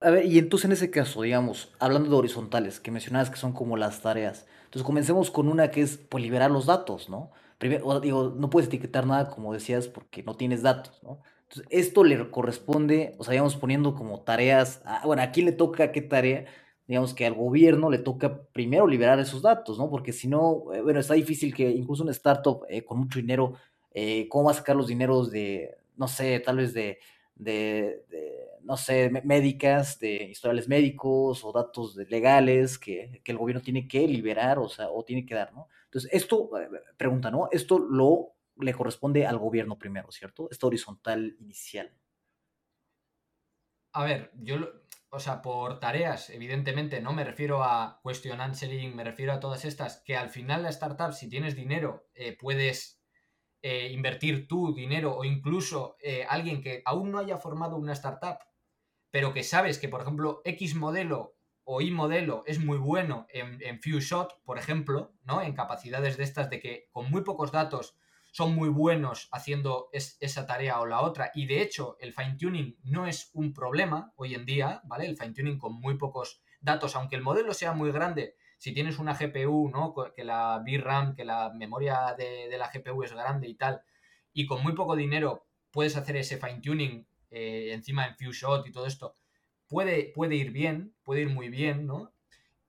A ver, y entonces en ese caso, digamos, hablando de horizontales, que mencionabas que son como las tareas, entonces comencemos con una que es pues, liberar los datos, ¿no? Primero, digo, no puedes etiquetar nada, como decías, porque no tienes datos, ¿no? Entonces, esto le corresponde, o sea, digamos, poniendo como tareas, a- bueno, ¿a quién le toca qué tarea? Digamos que al gobierno le toca primero liberar esos datos, ¿no? Porque si no, eh, bueno, está difícil que incluso una startup eh, con mucho dinero, eh, ¿cómo va a sacar los dineros de, no sé, tal vez de, de, no sé, mé- médicas, de historiales médicos o datos legales que, que el gobierno tiene que liberar, o sea, o tiene que dar, ¿no? Entonces, esto, eh, pregunta, ¿no? Esto lo le corresponde al gobierno primero, ¿cierto? Esta horizontal inicial. A ver, yo, o sea, por tareas, evidentemente, no me refiero a question answering, me refiero a todas estas, que al final la startup, si tienes dinero, eh, puedes eh, invertir tu dinero o incluso alguien que aún no haya formado una startup, pero que sabes que, por ejemplo, X modelo o Y modelo es muy bueno en, few shot, por ejemplo, ¿no? En capacidades de estas de que con muy pocos datos son muy buenos haciendo es, esa tarea o la otra. Y de hecho, el fine tuning no es un problema hoy en día, ¿vale? El fine tuning con muy pocos datos, aunque el modelo sea muy grande, si tienes una GPU, ¿no? Que la VRAM, que la memoria de, de la GPU es grande y tal, y con muy poco dinero puedes hacer ese fine tuning eh, encima en few shot y todo esto, puede, puede ir bien, puede ir muy bien, ¿no?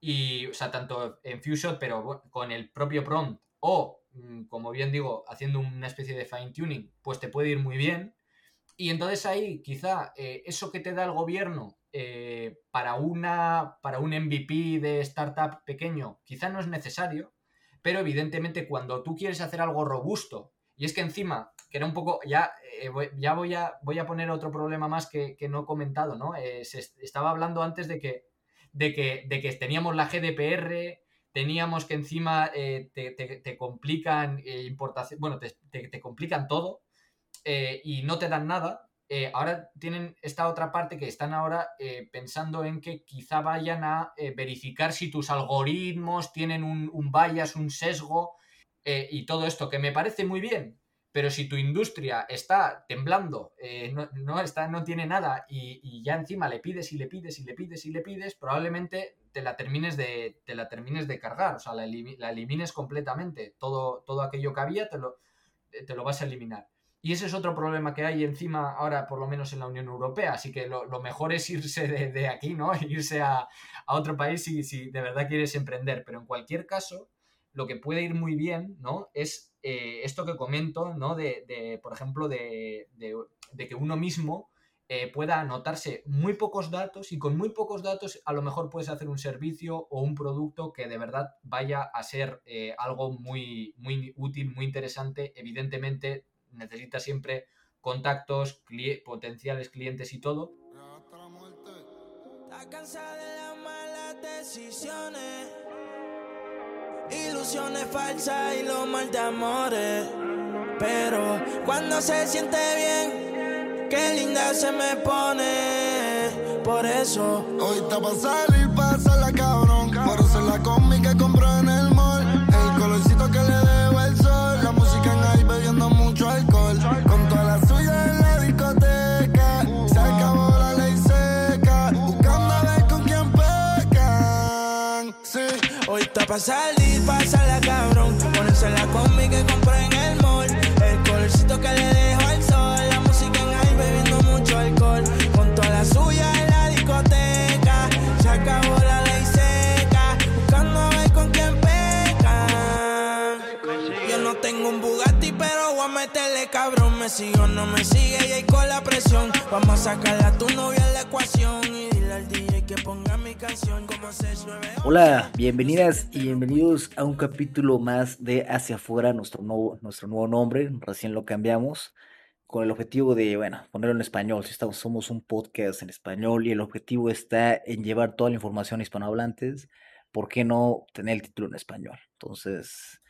Y, o sea, tanto en few shot, pero con el propio prompt o, mm, como bien digo, haciendo una especie de fine tuning, pues te puede ir muy bien. Y entonces ahí quizá eh, eso que te da el gobierno eh, para, una, para un MVP de startup pequeño quizá no es necesario, pero evidentemente cuando tú quieres hacer algo robusto, y es que encima, que era un poco, ya, eh, voy- ya voy, a, voy a poner otro problema más que, que no he comentado, ¿no? Eh, se est- estaba hablando antes de que, de que, de que teníamos la GDPR, teníamos que encima eh, te, te- te complican importación, bueno, te, te- complican todo y no te dan nada. ahora tienen esta otra parte que están ahora pensando en que quizá vayan a verificar si tus algoritmos tienen un, un bias, un sesgo y todo esto, que me parece muy bien, pero si tu industria está temblando, eh, no, no, está, no tiene nada y, y, ya encima le pides y le pides y le pides y le pides, probablemente te la termines de, te la termines de cargar, o sea, la, elim la elimines completamente. Todo, todo aquello que había te lo, te lo vas a eliminar. Y ese es otro problema que hay encima ahora, por lo menos en la Unión Europea. Así que lo, lo mejor es irse de, de aquí, ¿no? Irse a, a otro país si, si, de verdad quieres emprender. Pero en cualquier caso, lo que puede ir muy bien, ¿no? Es eh, esto que comento, ¿no? De, de por ejemplo, de, de, que uno mismo eh, pueda anotarse muy pocos datos y con muy pocos datos a lo mejor puedes hacer un servicio o un producto que de verdad vaya a ser eh, algo muy, muy útil, muy interesante. Evidentemente, necesita siempre contactos, potenciales clientes y todo. Está cansada de las malas decisiones, ilusiones falsas y los mal de amores. Pero cuando se siente bien, qué linda se me pone. Por eso, hoy está pa' salir, pasa la cabrón. Por hacer la compró pa' salir, la cabrón. Ponerse la combi que compré en. El no me sigue y ahí con la presión. Vamos a sacarle a tu novia la ecuación. Y dile al DJ que ponga mi canción como 698. Hola, bienvenidas y bienvenidos a un capítulo más de Hacia Afuera, nuestro nuevo, nuestro nuevo nombre. Recién lo cambiamos con el objetivo de, bueno, ponerlo en español. Si estamos, somos un podcast en español y el objetivo está en llevar toda la información a hispanohablantes, ¿por qué no tener el título en español? Entonces,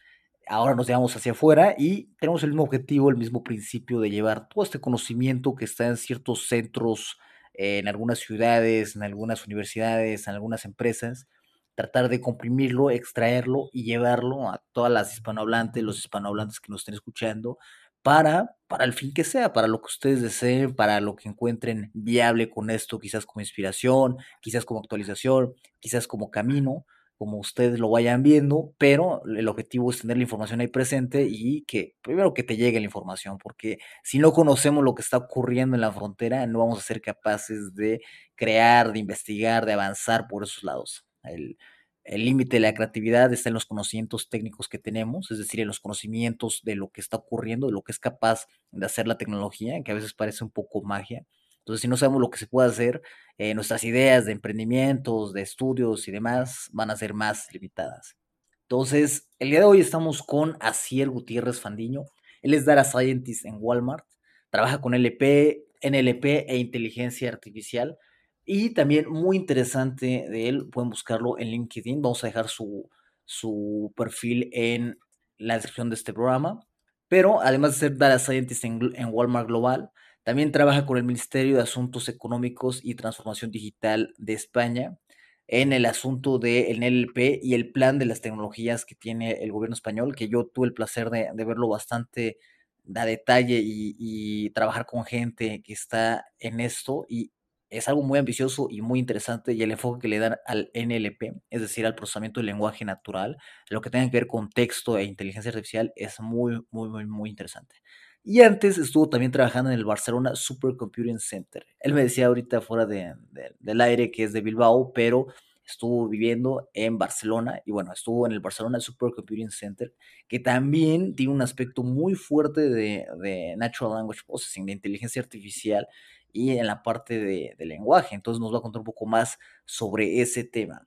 ahora nos llevamos hacia afuera y tenemos el mismo objetivo, el mismo principio de llevar todo este conocimiento que está en ciertos centros, en algunas ciudades, en algunas universidades, en algunas empresas, tratar de comprimirlo, extraerlo y llevarlo a todas las hispanohablantes, los hispanohablantes que nos estén escuchando, para, para el fin que sea, para lo que ustedes deseen, para lo que encuentren viable con esto, quizás como inspiración, quizás como actualización, quizás como camino, como ustedes lo vayan viendo, pero el objetivo es tener la información ahí presente y que primero que te llegue la información, porque si no conocemos lo que está ocurriendo en la frontera, no vamos a ser capaces de crear, de investigar, de avanzar por esos lados. El, el límite de la creatividad está en los conocimientos técnicos que tenemos, es decir, en los conocimientos de lo que está ocurriendo, de lo que es capaz de hacer la tecnología, que a veces parece un poco magia. Entonces, si no sabemos lo que se puede hacer, eh, nuestras ideas de emprendimientos, de estudios y demás van a ser más limitadas. Entonces, el día de hoy estamos con Asier Gutiérrez Fandiño. Él es Data Scientist en Walmart, trabaja con LP, NLP e inteligencia artificial. Y también muy interesante de él, pueden buscarlo en LinkedIn. Vamos a dejar su, su perfil en la descripción de este programa. Pero además de ser Data Scientist en, en Walmart Global, también trabaja con el Ministerio de Asuntos Económicos y Transformación Digital de España en el asunto del NLP y el plan de las tecnologías que tiene el gobierno español, que yo tuve el placer de, de verlo bastante a detalle y, y, trabajar con gente que está en esto y es algo muy ambicioso y muy interesante y el enfoque que le dan al NLP, es decir, al procesamiento del lenguaje natural, lo que tenga que ver con texto e inteligencia artificial, es muy, muy, muy, muy interesante. Y antes estuvo también trabajando en el Barcelona Supercomputing Center. Él me decía ahorita fuera de, de, del aire que es de Bilbao, pero estuvo viviendo en Barcelona y bueno, estuvo en el Barcelona Supercomputing Center, que también tiene un aspecto muy fuerte de, de Natural Language Processing, de inteligencia artificial y en la parte de, de, lenguaje. Entonces nos va a contar un poco más sobre ese tema.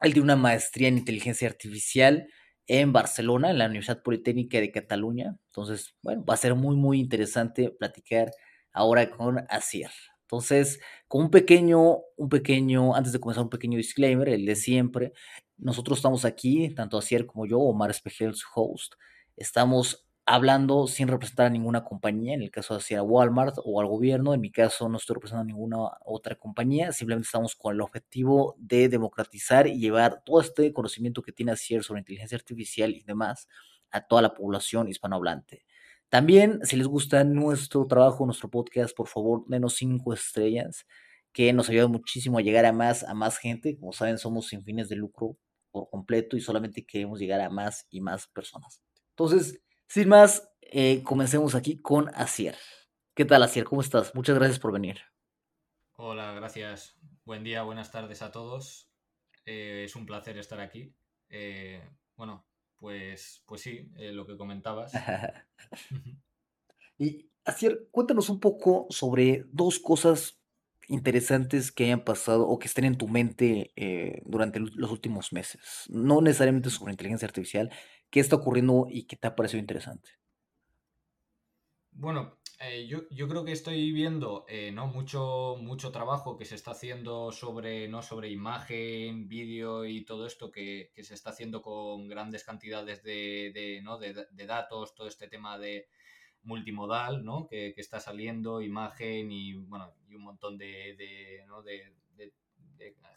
Él tiene una maestría en inteligencia artificial en Barcelona, en la Universidad Politécnica de Cataluña. Entonces, bueno, va a ser muy, muy interesante platicar ahora con Asier. Entonces, con un pequeño, un pequeño, antes de comenzar, un pequeño disclaimer, el de siempre. Nosotros estamos aquí, tanto Asier como yo, Omar Espejel, su host, estamos hablando sin representar a ninguna compañía, en el caso de a Walmart o al gobierno, en mi caso no estoy representando a ninguna otra compañía, simplemente estamos con el objetivo de democratizar y llevar todo este conocimiento que tiene Asier sobre inteligencia artificial y demás a toda la población hispanohablante. También, si les gusta nuestro trabajo, nuestro podcast, por favor, denos cinco estrellas, que nos ayuda muchísimo a llegar a más, a más gente. Como saben, somos sin fines de lucro por completo y solamente queremos llegar a más y más personas. Entonces, sin más, eh, comencemos aquí con Asier. ¿Qué tal, Asier? ¿Cómo estás? Muchas gracias por venir. Hola, gracias. Buen día, buenas tardes a todos. Eh, es un placer estar aquí. Eh, bueno, pues, pues sí, eh, lo que comentabas. y Asier, cuéntanos un poco sobre dos cosas interesantes que hayan pasado o que estén en tu mente eh, durante los últimos meses. No necesariamente sobre inteligencia artificial, ¿Qué está ocurriendo y qué te ha parecido interesante? Bueno, eh, yo, yo, creo que estoy viendo eh, ¿no? mucho, mucho trabajo que se está haciendo sobre, ¿no? sobre imagen, vídeo y todo esto que, que, se está haciendo con grandes cantidades de, de, ¿no? de, datos, todo este tema de multimodal ¿no? que, que, está saliendo, imagen y, bueno, y un montón de, ¿no?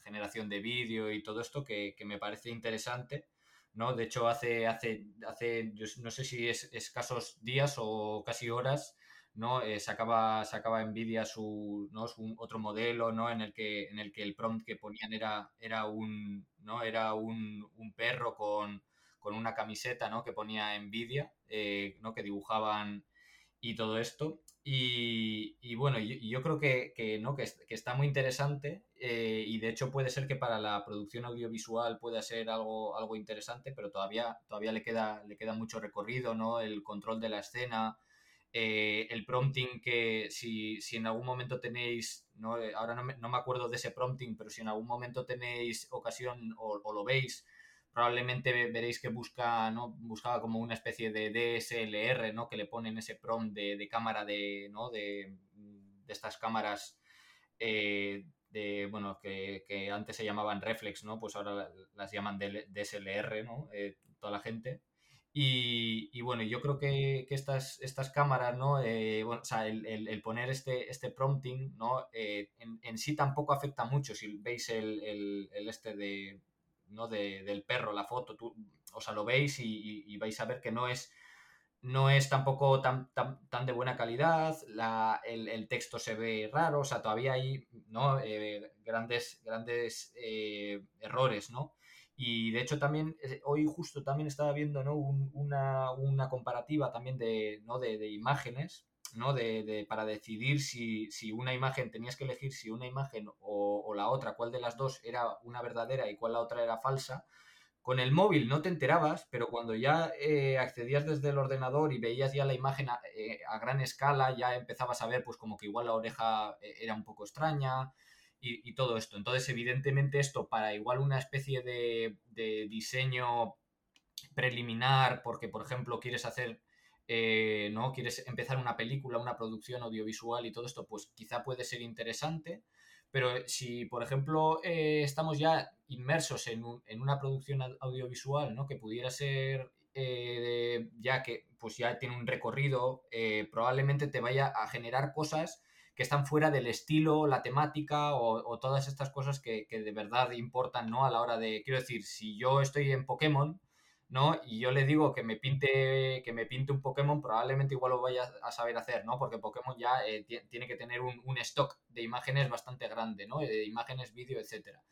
generación de vídeo y todo esto que, que me parece interesante ¿no? De hecho, hace, hace, hace yo no sé si es escasos días o casi horas, ¿no? Eh, sacaba, sacaba Nvidia su, ¿no? Su otro modelo, ¿no? En el que, en el que el prompt que ponían era, era un, ¿no? Era un, un perro con, con, una camiseta, ¿no? Que ponía Nvidia, eh, ¿no? Que dibujaban y todo esto. Y, y bueno, yo, yo creo que, que, ¿no? que, que está muy interesante eh, y de hecho puede ser que para la producción audiovisual pueda ser algo, algo interesante, pero todavía, todavía le, queda, le queda mucho recorrido, ¿no? El control de la escena, eh, el prompting que si, si, en algún momento tenéis, ¿no? Eh, ahora no me, no me, acuerdo de ese prompting, pero si en algún momento tenéis ocasión o, o lo veis, probablemente veréis que busca, ¿no? buscaba como una especie de DSLR, ¿no? Que le ponen ese prompt de, de cámara de, ¿no? de, de estas cámaras eh, de, bueno, que, que, antes se llamaban reflex, ¿no? Pues ahora las llaman DSLR, ¿no? Eh, toda la gente. Y, y, bueno, yo creo que, que estas, estas cámaras, ¿no? Eh, el, el, poner este, este prompting, ¿no? Eh, en, en, sí tampoco afecta mucho. Si veis el, el este de, ¿no? De, del perro, la foto, tú, o sea, lo veis y, vais a ver que no es no es tampoco tan, tan, de buena calidad, el, texto se ve raro, o sea, todavía hay ¿no? Eh, grandes, grandes eh, errores, ¿no? Y de hecho también, eh, hoy justo también estaba viendo ¿no? una, comparativa también de, ¿no? de, imágenes, ¿no? De, para decidir si, una imagen, tenías que elegir si una imagen o, la otra, cuál de las dos era una verdadera y cuál la otra era falsa. Con el móvil no te enterabas, pero cuando ya eh, accedías desde el ordenador y veías ya la imagen eh, a, gran escala, ya empezabas a ver pues como que igual la oreja eh, era un poco extraña y, todo esto. Entonces, evidentemente esto para igual una especie de, diseño preliminar, porque por ejemplo quieres hacer, ¿no? Quieres empezar una película, una producción audiovisual y todo esto, pues quizá puede ser interesante pero si, por ejemplo, eh, estamos ya inmersos en, una producción audiovisual, ¿no? Que pudiera ser eh, ya que pues ya tiene un recorrido, eh, probablemente te vaya a generar cosas que están fuera del estilo, la temática o, todas estas cosas que, que, de verdad importan, ¿no? A la hora de, quiero decir, si yo estoy en Pokémon, ¿no? Y yo le digo que me pinte, que me pinte un Pokémon, probablemente igual lo vaya a saber hacer, ¿no? Porque Pokémon ya eh, tiene que tener un, stock de imágenes bastante grande, ¿no? De imágenes, vídeo, etcétera.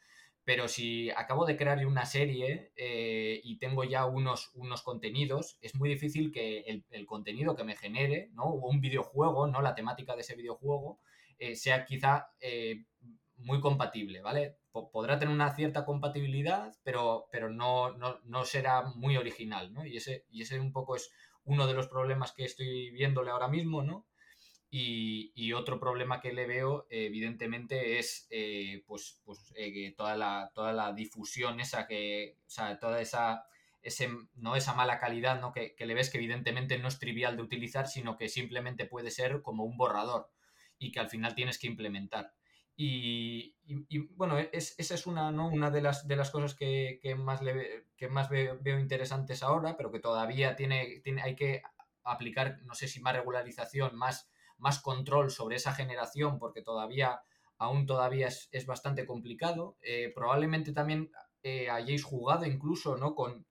Pero si acabo de crear una serie eh, y tengo ya unos, unos contenidos, es muy difícil que el, contenido que me genere, ¿no? O un videojuego, ¿no? La temática de ese videojuego eh, sea quizá muy compatible, ¿vale? podrá tener una cierta compatibilidad, pero, pero no, no, será muy original, ¿no? Y ese, y ese un poco es uno de los problemas que estoy viéndole ahora mismo, ¿no? Y, otro problema que le veo, evidentemente, es eh, pues, pues eh, toda, la, toda la difusión esa que, o sea, toda esa, ese, ¿no? esa mala calidad, ¿no? Que, que le ves que evidentemente no es trivial de utilizar, sino que simplemente puede ser como un borrador y que al final tienes que implementar. Y, bueno, esa es una, ¿no? una de, las, de las cosas que, más, le, que más veo, interesantes ahora, pero que todavía tiene, tiene, hay que aplicar, no sé si más regularización, más, más control sobre esa generación, porque todavía, aún todavía es, bastante complicado. Eh, probablemente también eh, hayáis jugado incluso ¿no? con,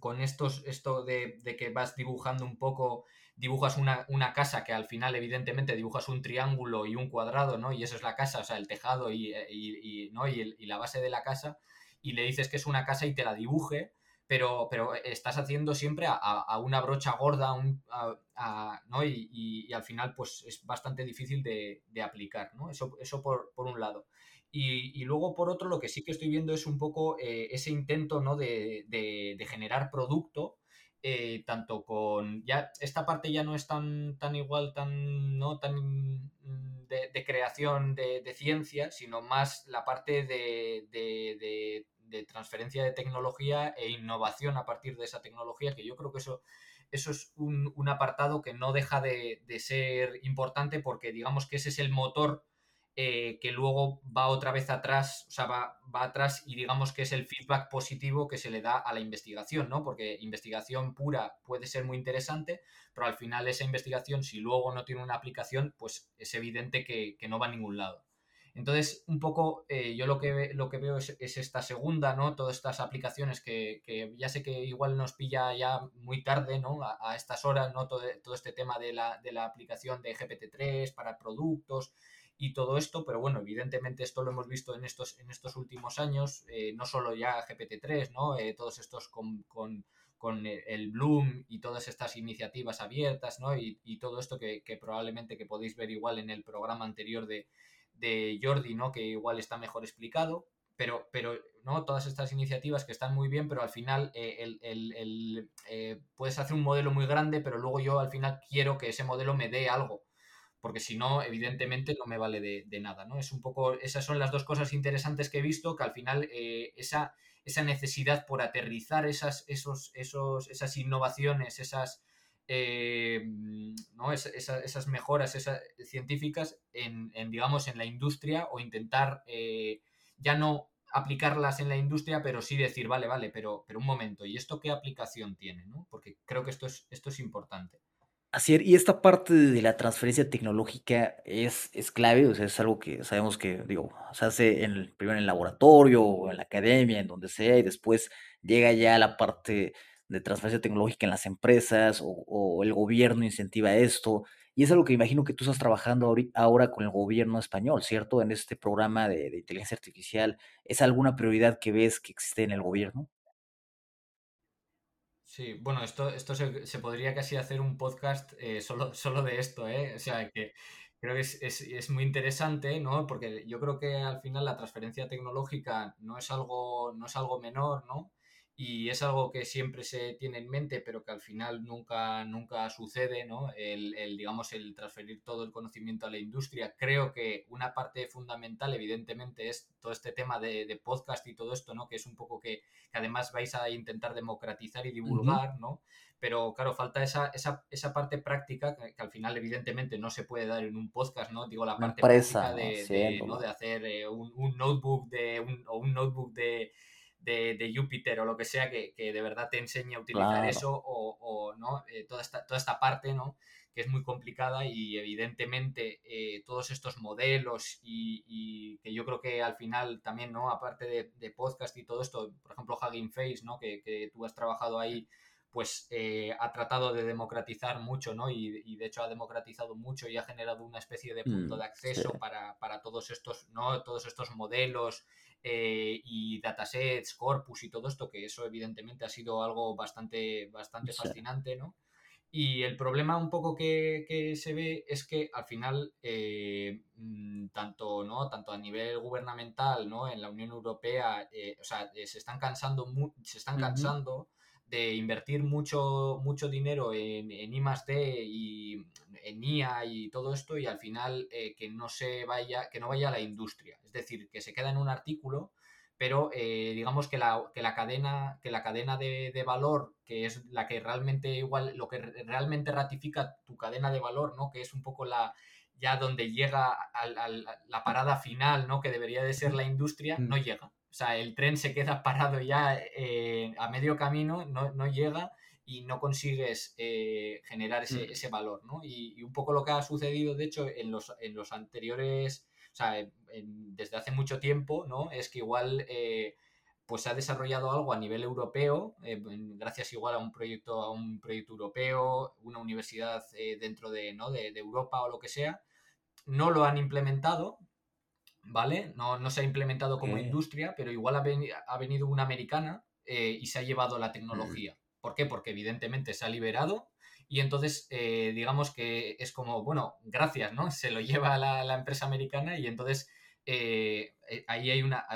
con estos, esto de, de, que vas dibujando un poco dibujas una, casa que al final evidentemente dibujas un triángulo y un cuadrado, ¿no? Y eso es la casa, o sea, el tejado y, y, ¿no? y, la base de la casa, y le dices que es una casa y te la dibuje, pero, pero estás haciendo siempre a, una brocha gorda, ¿no? Y, al final pues es bastante difícil de, aplicar, ¿no? Eso, eso por, un lado. Y, luego, por otro, lo que sí que estoy viendo es un poco eh, ese intento ¿no? de, de, generar producto eh, tanto con ya esta parte ya no es tan tan igual tan no tan mm, de, creación de, ciencia sino más la parte de, de, transferencia de tecnología e innovación a partir de esa tecnología que yo creo que eso eso es un, un apartado que no deja de, ser importante porque digamos que ese es el motor eh, que luego va otra vez atrás, o sea, va, va, atrás y digamos que es el feedback positivo que se le da a la investigación, ¿no? Porque investigación pura puede ser muy interesante, pero al final esa investigación, si luego no tiene una aplicación, pues es evidente que, no va a ningún lado. Entonces, un poco eh, yo lo que, lo que veo es, esta segunda, ¿no? Todas estas aplicaciones que, ya sé que igual nos pilla ya muy tarde, ¿no? A, estas horas, ¿no? Todo, todo, este tema de la, de la aplicación de GPT-3 para productos, y todo esto, pero bueno, evidentemente esto lo hemos visto en estos, en estos últimos años, eh, no solo ya GPT-3, ¿no? Eh, todos estos con, con, con, el Bloom y todas estas iniciativas abiertas, ¿no? Y, todo esto que, probablemente que podéis ver igual en el programa anterior de, de Jordi, ¿no? Que igual está mejor explicado, pero, pero ¿no? todas estas iniciativas que están muy bien, pero al final eh, el, el, puedes hacer un modelo muy grande, pero luego yo al final quiero que ese modelo me dé algo porque si no, evidentemente no me vale de, nada, ¿no? Es un poco, esas son las dos cosas interesantes que he visto, que al final eh, esa, esa necesidad por aterrizar esas, esos, esos, esas innovaciones, esas, eh, ¿no? esas mejoras esas científicas en, digamos, en la industria o intentar eh, ya no aplicarlas en la industria, pero sí decir, vale, vale, pero, pero un momento, ¿y esto qué aplicación tiene? ¿no? Porque creo que esto es, esto es importante. Es, y esta parte de la transferencia tecnológica es, es clave, o sea, es algo que sabemos que, digo, se hace en el, primero en el laboratorio o en la academia, en donde sea, y después llega ya la parte de transferencia tecnológica en las empresas o, el gobierno incentiva esto. Y es algo que imagino que tú estás trabajando ahora con el gobierno español, ¿cierto? En este programa de inteligencia artificial. ¿Es alguna prioridad que ves que existe en el gobierno? Sí, bueno, esto, esto se, podría casi hacer un podcast eh, solo, solo de esto, ¿eh? O sea, que creo que es, es, es, muy interesante, ¿no? Porque yo creo que al final la transferencia tecnológica no es algo, no es algo menor, ¿no? Y es algo que siempre se tiene en mente, pero que al final nunca, nunca sucede, ¿no? El, digamos, el transferir todo el conocimiento a la industria. Creo que una parte fundamental, evidentemente, es todo este tema de, podcast y todo esto, ¿no? Que es un poco que, además vais a intentar democratizar y divulgar, ¿no? Pero claro, falta esa, esa, esa parte práctica que, al final, evidentemente, no se puede dar en un podcast, ¿no? Digo, la parte práctica de, de, hacer eh, un, un, notebook de un, o un notebook de de, Júpiter o lo que sea que, de verdad te enseñe a utilizar eso o, ¿no? Eh, toda, esta, toda esta parte, ¿no? que es muy complicada y evidentemente eh, todos estos modelos y, que yo creo que al final también, ¿no? Aparte de, podcast y todo esto, por ejemplo, Hugging Face, ¿no? Que, tú has trabajado ahí, pues eh, ha tratado de democratizar mucho, ¿no? Y, de hecho ha democratizado mucho y ha generado una especie de punto mm, de acceso para, para, todos estos, ¿no? Todos estos modelos eh, y datasets, corpus y todo esto, que eso evidentemente ha sido algo bastante, bastante fascinante, ¿no? Y el problema un poco que, se ve es que al final, eh, mm, tanto, ¿no? tanto a nivel gubernamental, ¿no? en la Unión Europea, eh, o sea, se están cansando, se están cansando de invertir mucho, mucho dinero en, en I D y en IA y todo esto y al final eh, que no se vaya, que no vaya a la industria. Es decir, que se queda en un artículo, pero eh, digamos que la, que la, cadena, que la cadena de, valor, que es la que realmente igual, lo que realmente ratifica tu cadena de valor, ¿no? Que es un poco la ya donde llega a, la parada final, ¿no? Que debería de ser la industria, no mm. llega. O sea, el tren se queda parado ya eh, a medio camino, no, no llega y no consigues eh, generar ese, mm. ese, valor, ¿no? Y, un poco lo que ha sucedido, de hecho, en los, en los anteriores, o sea, desde hace mucho tiempo, ¿no? Es que igual, eh, pues se ha desarrollado algo a nivel europeo, eh, gracias igual a un proyecto, a un proyecto europeo, una universidad dentro de, ¿no? de, Europa o lo que sea, no lo han implementado, ¿vale? No, no se ha implementado como industria, pero igual ha, ha, venido una americana y se ha llevado la mm. tecnología. ¿Por qué? Porque evidentemente se ha liberado y entonces eh, digamos que es como, bueno, gracias, ¿no? Se lo lleva la, la empresa americana y entonces eh, eh, ahí hay una,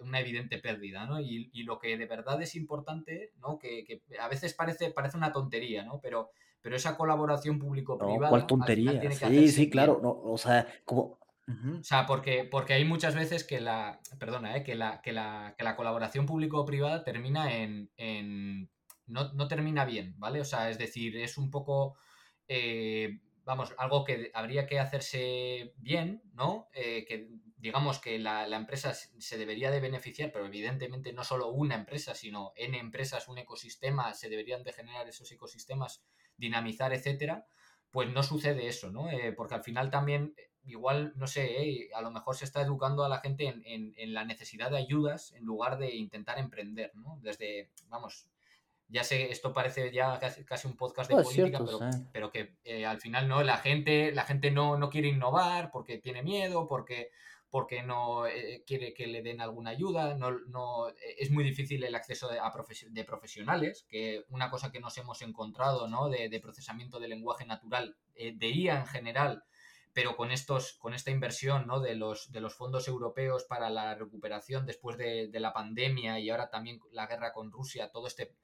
una, evidente pérdida, ¿no? Y, lo que de verdad es importante, ¿no? Que, a veces parece, parece una tontería, ¿no? Pero, pero esa colaboración público-privada... ¿Cuál tontería? sí, sí, claro. No, o sea, como... O sea, porque, porque hay muchas veces que la, perdona, ¿eh? que, la, que, la, que la colaboración público-privada termina en, en no, termina bien, ¿vale? O sea, es decir, es un poco, eh, vamos, algo que habría que hacerse bien, ¿no? Eh, que digamos que la, empresa se debería de beneficiar, pero evidentemente no solo una empresa, sino en empresas, un ecosistema, se deberían de generar esos ecosistemas, dinamizar, etcétera, pues no sucede eso, ¿no? Eh, porque al final también igual, no sé, a lo mejor se está educando a la gente en, en, la necesidad de ayudas en lugar de intentar emprender, ¿no? Desde, vamos, ya sé, esto parece ya casi, un podcast de política, pero, que eh, al final no, la gente, la gente no, no, quiere innovar porque tiene miedo, porque, porque no eh, quiere que le den alguna ayuda, no, no, es muy difícil el acceso de, a de profesionales, que una cosa que nos hemos encontrado, ¿no? De, procesamiento de lenguaje natural, eh, de IA en general, pero con estos, con esta inversión ¿no? de, los, de los fondos europeos para la recuperación después de, de la pandemia y ahora también la guerra con Rusia, todo este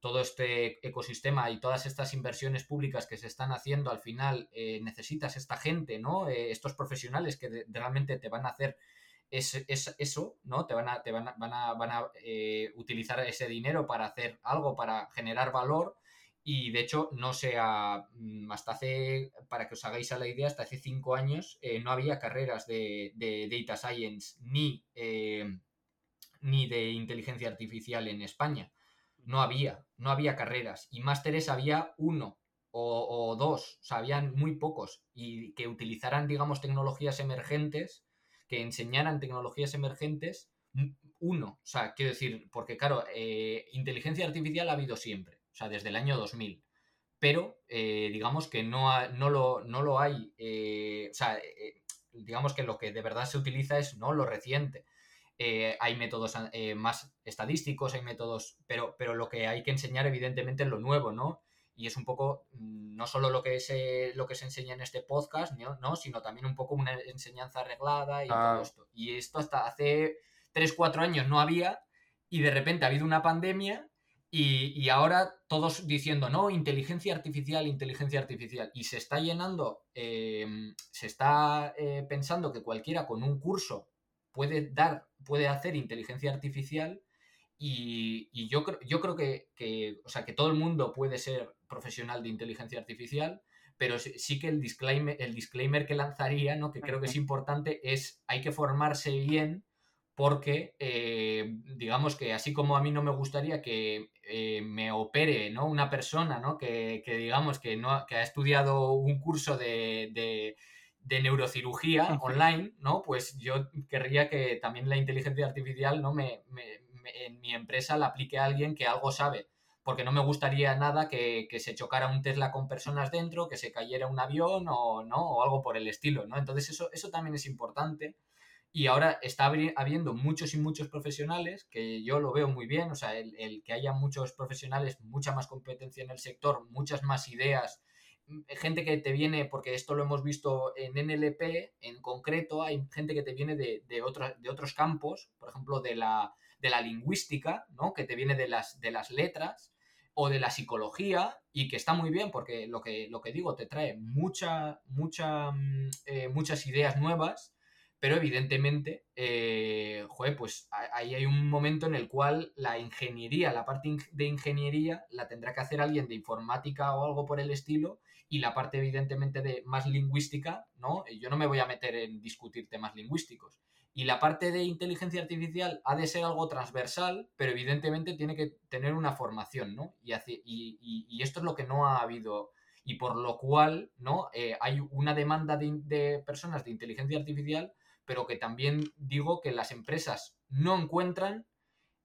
todo este ecosistema y todas estas inversiones públicas que se están haciendo, al final eh, necesitas esta gente, ¿no? Eh, estos profesionales que realmente te van a hacer eso, ¿no? Te van a, te van a, van a, van a eh, utilizar ese dinero para hacer algo, para generar valor. Y de hecho, no sea, mm, hasta hace, para que os hagáis a la idea, hasta hace cinco años no había carreras de, de data science ni, ni de inteligencia artificial en España no había, no había carreras. Y másteres había uno o, dos, o sea, habían muy pocos. Y que utilizaran, digamos, tecnologías emergentes, que enseñaran tecnologías emergentes, uno. O sea, quiero decir, porque claro, eh, inteligencia artificial ha habido siempre. O sea, desde el año 2000. Pero eh, digamos que no, no, lo, no lo hay, o sea, digamos que lo que de verdad se utiliza es no lo reciente. hay métodos más estadísticos, hay métodos, pero, pero lo que hay que enseñar evidentemente es lo nuevo, ¿no? y es un poco mm, no solo lo que se, lo que se enseña en este podcast, ¿no? sino también un poco una enseñanza arreglada y todo Ah. esto. Y esto hasta hace 3, 4 años no había y de repente ha habido una pandemia y, y ahora todos diciendo, no, inteligencia artificial, inteligencia artificial. Y se está llenando, eh, se está eh, pensando que cualquiera con un curso puede dar, puede hacer inteligencia artificial y, y yo, creo, yo creo que, que, o sea, que todo el mundo puede ser profesional de inteligencia artificial, pero sí, sí que el disclaimer, el disclaimer que lanzaría, ¿no? que creo que es importante, es hay que formarse bien porque eh, digamos que así como a mí no me gustaría que eh, me opere ¿no? una persona ¿no? que, que digamos que, no, que ha estudiado un curso de, de, de neurocirugía online, ¿no? pues yo querría que también la inteligencia artificial ¿no? me, me- me- en mi empresa la aplique a alguien que algo sabe. Porque no me gustaría nada que, que se chocara un Tesla con personas dentro, que se cayera un avión o, ¿no? o algo por el estilo. ¿no? Entonces eso, eso también es importante. Y ahora está habiendo muchos y muchos profesionales, que yo lo veo muy bien, o sea, el, el que haya muchos profesionales, mucha más competencia en el sector, muchas más ideas, mm, gente que te viene, porque esto lo hemos visto en NLP en concreto, hay gente que te viene de, de, de otros campos, por ejemplo, de la, de la lingüística, ¿no? que te viene de las, de las letras o de la psicología y que está muy bien porque lo que, lo que digo te trae mucha, mucha, mm, eh, muchas ideas nuevas pero evidentemente, eh, joder, pues ahí hay un momento en el cual la ingeniería, la parte de ingeniería, la tendrá que hacer alguien de informática o algo por el estilo, y la parte evidentemente de más lingüística, ¿no? Yo no me voy a meter en discutir temas lingüísticos. Y la parte de inteligencia artificial ha de ser algo transversal, pero evidentemente tiene que tener una formación, ¿no? Y, hace- y- y- y esto es lo que no ha habido y por lo cual ¿no? Eh, hay una demanda de, de personas de inteligencia artificial pero que también digo que las empresas no encuentran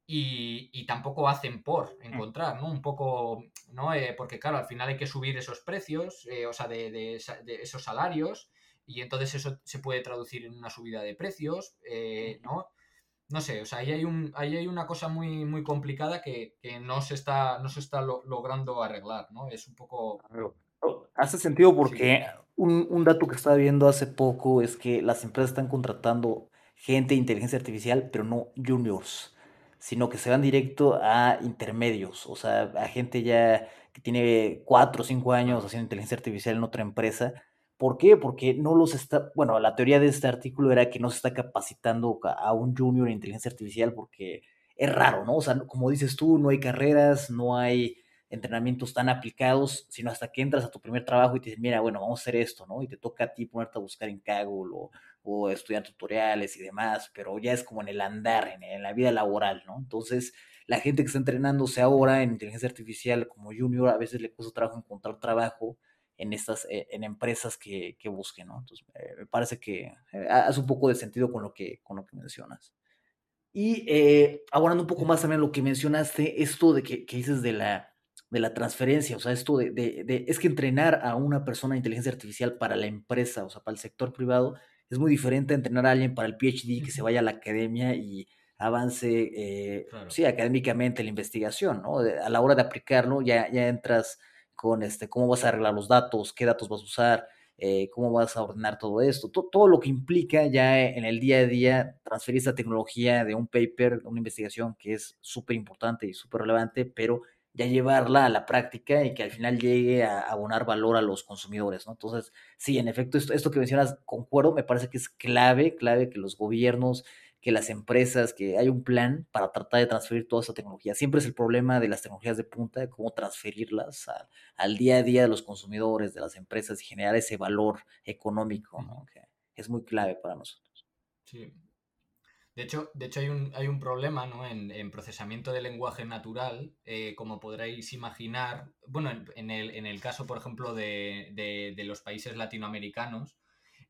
y, y tampoco hacen por encontrar, ¿no? Un poco, ¿no? Eh, porque claro, al final hay que subir esos precios, eh, o sea, de, de esa- de esos salarios, y entonces eso se puede traducir en una subida de precios, eh, ¿no? No sé, o sea, ahí hay, un, ahí hay una cosa muy, muy complicada que, que no se está, no se está lo- logrando arreglar, ¿no? Es un poco... Hace sentido porque un, un dato que estaba viendo hace poco es que las empresas están contratando gente de inteligencia artificial, pero no juniors, sino que se van directo a intermedios, o sea, a gente ya que tiene cuatro o cinco años haciendo inteligencia artificial en otra empresa. ¿Por qué? Porque no los está, bueno, la teoría de este artículo era que no se está capacitando ca- a un junior en inteligencia artificial porque es raro, ¿no? O sea, como dices tú, no hay carreras, no hay entrenamientos tan aplicados, sino hasta que entras a tu primer trabajo y te dicen, mira, bueno, vamos a hacer esto, ¿no? Y te toca a ti ponerte a buscar en Kaggle o, o estudiar tutoriales y demás, pero ya es como en el andar, en, en la vida laboral, ¿no? Entonces, la gente que está entrenándose ahora en inteligencia artificial como junior, a veces le cuesta trabajo encontrar trabajo en estas, eh, en empresas que, que busquen, ¿no? Entonces, eh, me parece que eh, hace un poco de sentido con lo que, con lo que mencionas. Y eh, abordando un poco más también lo que mencionaste, esto de que, que dices de la, de la transferencia, o sea, esto de, de, de- es que entrenar a una persona de inteligencia artificial para la empresa, o sea, para el sector privado, es muy diferente a entrenar a alguien para el PhD que se vaya a la academia y avance, eh, Claro. sí, académicamente la investigación, ¿no? A la hora de aplicarlo ya, ya entras con este, cómo vas a arreglar los datos, qué datos vas a usar, eh, cómo vas a ordenar todo esto, to- todo lo que implica ya en el día a día transferir esta tecnología de un paper, de una investigación que es súper importante y súper relevante, pero ya llevarla a la práctica y que al final llegue a abonar valor a los consumidores, ¿no? Entonces, sí, en efecto, esto, esto que mencionas, concuerdo, me parece que es clave, clave que los gobiernos, que las empresas, que hay un plan para tratar de transferir toda esa tecnología. Siempre es el problema de las tecnologías de punta, de cómo transferirlas a- al día a día de los consumidores, de las empresas y generar ese valor económico. ¿no? Que es muy clave para nosotros. Sí. De hecho, de hecho hay, un, hay un problema ¿no? en, en procesamiento de lenguaje natural, eh, como podréis imaginar, bueno, en, el, en el caso, por ejemplo, de, de- de los países latinoamericanos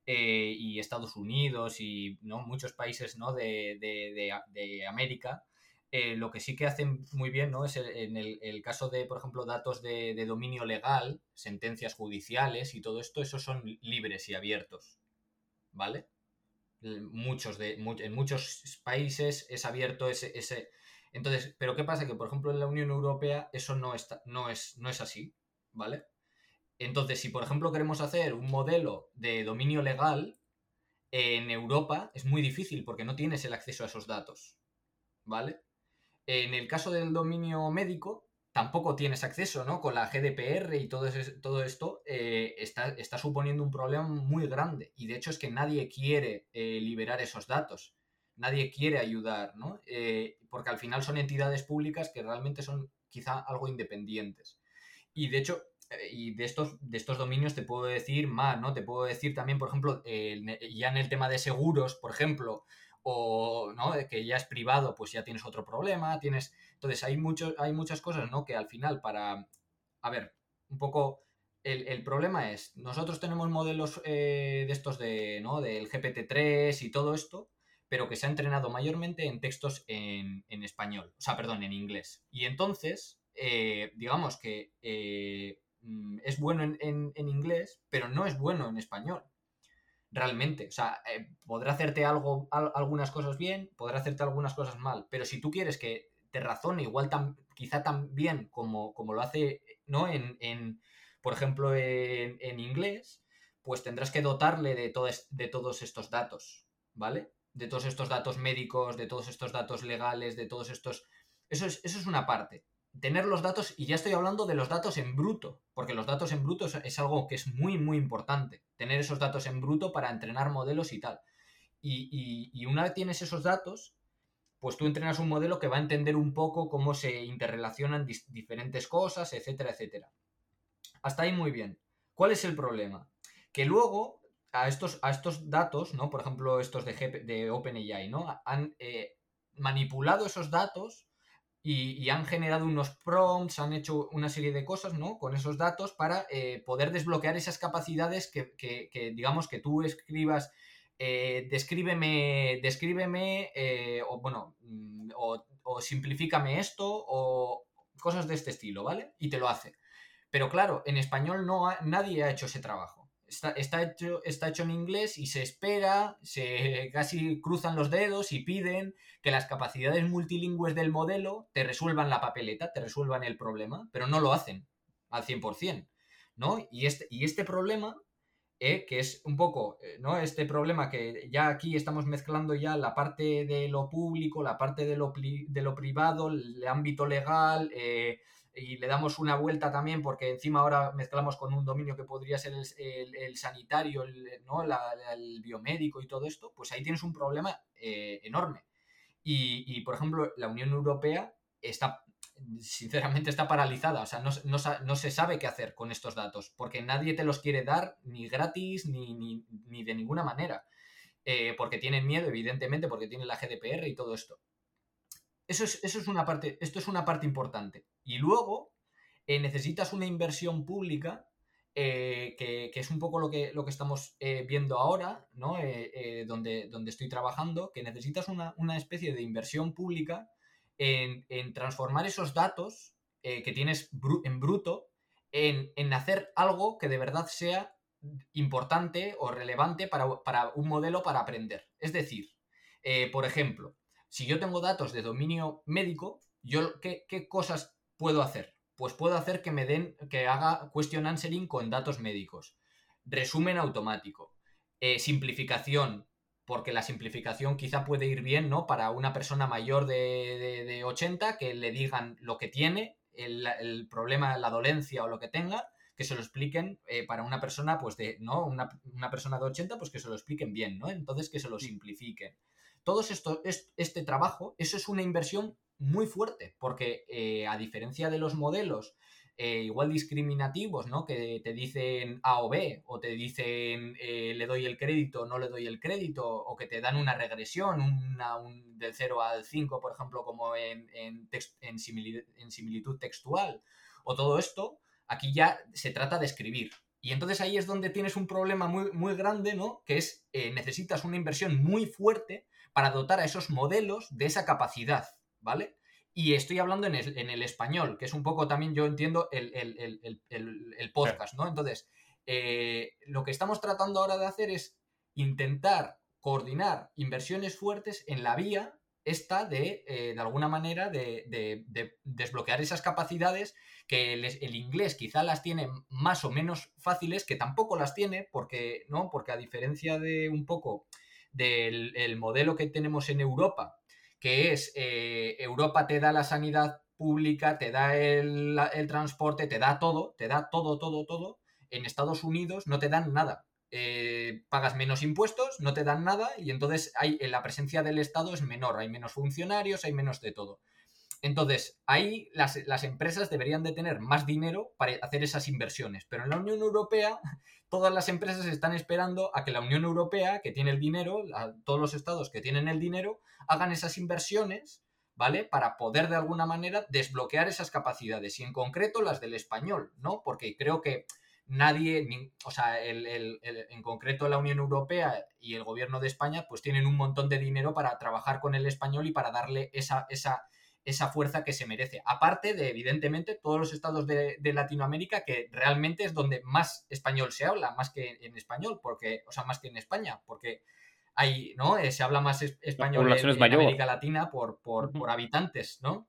eh, y Estados Unidos y ¿no? muchos países ¿no? de, de- de- América, eh, lo que sí que hacen muy bien, ¿no? Es en el, el caso de, por ejemplo, datos de, de dominio legal, sentencias judiciales y todo esto, esos son libres y abiertos, ¿vale? Muchos de, en muchos países es abierto ese, ese... Entonces, ¿pero qué pasa? Que, por ejemplo, en la Unión Europea eso no, está, no, es, no es así, ¿vale? Entonces, si, por ejemplo, queremos hacer un modelo de dominio legal, en Europa es muy difícil porque no tienes el acceso a esos datos, ¿vale? En el caso del dominio médico, tampoco tienes acceso, ¿no? Con la GDPR y todo, esto eh, está, está suponiendo un problema muy grande. Y de hecho es que nadie quiere eh, liberar esos datos. Nadie quiere ayudar, ¿no? Eh, porque al final son entidades públicas que realmente son quizá algo independientes. Y de hecho, y de estos, de estos dominios te puedo decir más, ¿no? Te puedo decir también, por ejemplo, ya en el tema de seguros, por ejemplo, o ¿no? que ya es privado, pues ya tienes otro problema, tienes... Entonces hay, mucho, hay muchas cosas, ¿no? Que al final para... A ver, un poco... El, el problema es, nosotros tenemos modelos eh, de estos de, ¿no? Del GPT-3 y todo esto, pero que se ha entrenado mayormente en textos en, en español, o sea, perdón, en inglés. Y entonces, eh, digamos que eh, mm, es bueno en, en- en inglés, pero no es bueno en español. Realmente. O sea, eh, podrá hacerte algo, al- algunas cosas bien, podrá hacerte algunas cosas mal, pero si tú quieres que te razone igual tan, quizá tan bien como, como lo hace, ¿no? En, por ejemplo, en, inglés, pues tendrás que dotarle de, todo de todos estos datos, ¿vale? De todos estos datos médicos, de todos estos datos legales, de todos estos... Eso es, eso es una parte tener los datos, y ya estoy hablando de los datos en bruto, porque los datos en bruto es, algo que es muy, muy importante, tener esos datos en bruto para entrenar modelos y tal. Y, y- una vez tienes esos datos, pues tú entrenas un modelo que va a entender un poco cómo se interrelacionan diferentes cosas, etcétera, etcétera. Hasta ahí muy bien. ¿Cuál es el problema? Que luego a estos, a estos datos, ¿no? Por ejemplo, estos de, de OpenAI, ¿no? Han eh, manipulado esos datos y, han generado unos prompts, han hecho una serie de cosas, ¿no? Con esos datos para eh, poder desbloquear esas capacidades que, digamos, que tú escribas, eh, descríbeme, descríbeme, eh, o bueno, mm, o, o simplifícame esto, o cosas de este estilo, ¿vale? Y te lo hace. Pero claro, en español no ha- nadie ha hecho ese trabajo. Está, está hecho, está hecho en inglés y se espera, se casi cruzan los dedos y piden que las capacidades multilingües del modelo te resuelvan la papeleta, te resuelvan el problema, pero no lo hacen al 100%, ¿no? Y este, y este problema, eh, que es un poco, eh, ¿no? Este problema que ya aquí estamos mezclando ya la parte de lo público, la parte de lo, de lo privado, el ámbito legal, eh, y le damos una vuelta también porque encima ahora mezclamos con un dominio que podría ser el, sanitario, el, ¿no? El biomédico y todo esto, pues ahí tienes un problema eh, enorme. Y, y, por ejemplo, la Unión Europea está, sinceramente, está paralizada. O sea, no, no no se sabe qué hacer con estos datos, porque nadie te los quiere dar ni gratis ni, ni- ni de ninguna manera. Eh, porque tienen miedo, evidentemente, porque tienen la GDPR y todo esto. Eso es, eso es una parte, esto es una parte importante. Y luego eh, necesitas una inversión pública eh, que, que es un poco lo que, lo que estamos eh, viendo ahora, ¿no? Donde, donde estoy trabajando, que necesitas una, una especie de inversión pública en, en transformar esos datos que tienes en bruto en, en hacer algo que de verdad sea importante o relevante para, para un modelo para aprender. Es decir, por ejemplo, si yo tengo datos de dominio médico, yo ¿qué, qué cosas puedo hacer? Pues puedo hacer que me den, que haga question answering con datos médicos, resumen automático, eh, simplificación, porque la simplificación quizá puede ir bien, ¿no? Para una persona mayor de, de- de 80 que le digan lo que tiene, el, el problema, la dolencia o lo que tenga, que se lo expliquen eh, para una persona, pues de, ¿no? Una, una persona de 80, pues que se lo expliquen bien, ¿no? Entonces que se lo simplifiquen. Todo esto, es- este trabajo, eso es una inversión muy fuerte, porque eh, a diferencia de los modelos eh, igual discriminativos, ¿no? Que te dicen A o B, o te dicen eh, le doy el crédito, no le doy el crédito, o que te dan una regresión, una, un, del 0 al 5, por ejemplo, como en, en, text- en, simili- en similitud textual, o todo esto, aquí ya se trata de escribir. Y entonces ahí es donde tienes un problema muy, muy grande, ¿no? Que es, necesitas una inversión muy fuerte para dotar a esos modelos de esa capacidad, ¿vale? y estoy hablando en el, español, que es un poco también, yo entiendo, el, podcast, ¿no? Entonces, eh, lo que estamos tratando ahora de hacer es intentar coordinar inversiones fuertes en la vía esta de, eh, de alguna manera, de, desbloquear esas capacidades que el, inglés quizá las tiene más o menos fáciles, que tampoco las tiene, porque, ¿no? Porque a diferencia de un poco del modelo que tenemos en Europa, que es eh, Europa te da la sanidad pública, te da el, transporte, te da todo, te da todo, todo, todo. En Estados Unidos no te dan nada. Eh, pagas menos impuestos, no te dan nada y entonces hay, la presencia del Estado es menor, hay menos funcionarios, hay menos de todo. Entonces, ahí las, las, empresas deberían de tener más dinero para hacer esas inversiones, pero en la Unión Europea todas las empresas están esperando a que la Unión Europea, que tiene el dinero, todos los estados que tienen el dinero, hagan esas inversiones, ¿vale? Para poder de alguna manera desbloquear esas capacidades y en concreto las del español, ¿no? Porque creo que nadie, o sea, en concreto la Unión Europea y el gobierno de España, pues tienen un montón de dinero para trabajar con el español y para darle esa, esa, esa fuerza que se merece. Aparte de, evidentemente, todos los estados de, Latinoamérica, que realmente es donde más español se habla, más que en español, porque, o sea, más que en España, porque hay, ¿no? Eh, se habla más español en, América Latina por, por, por habitantes, ¿no?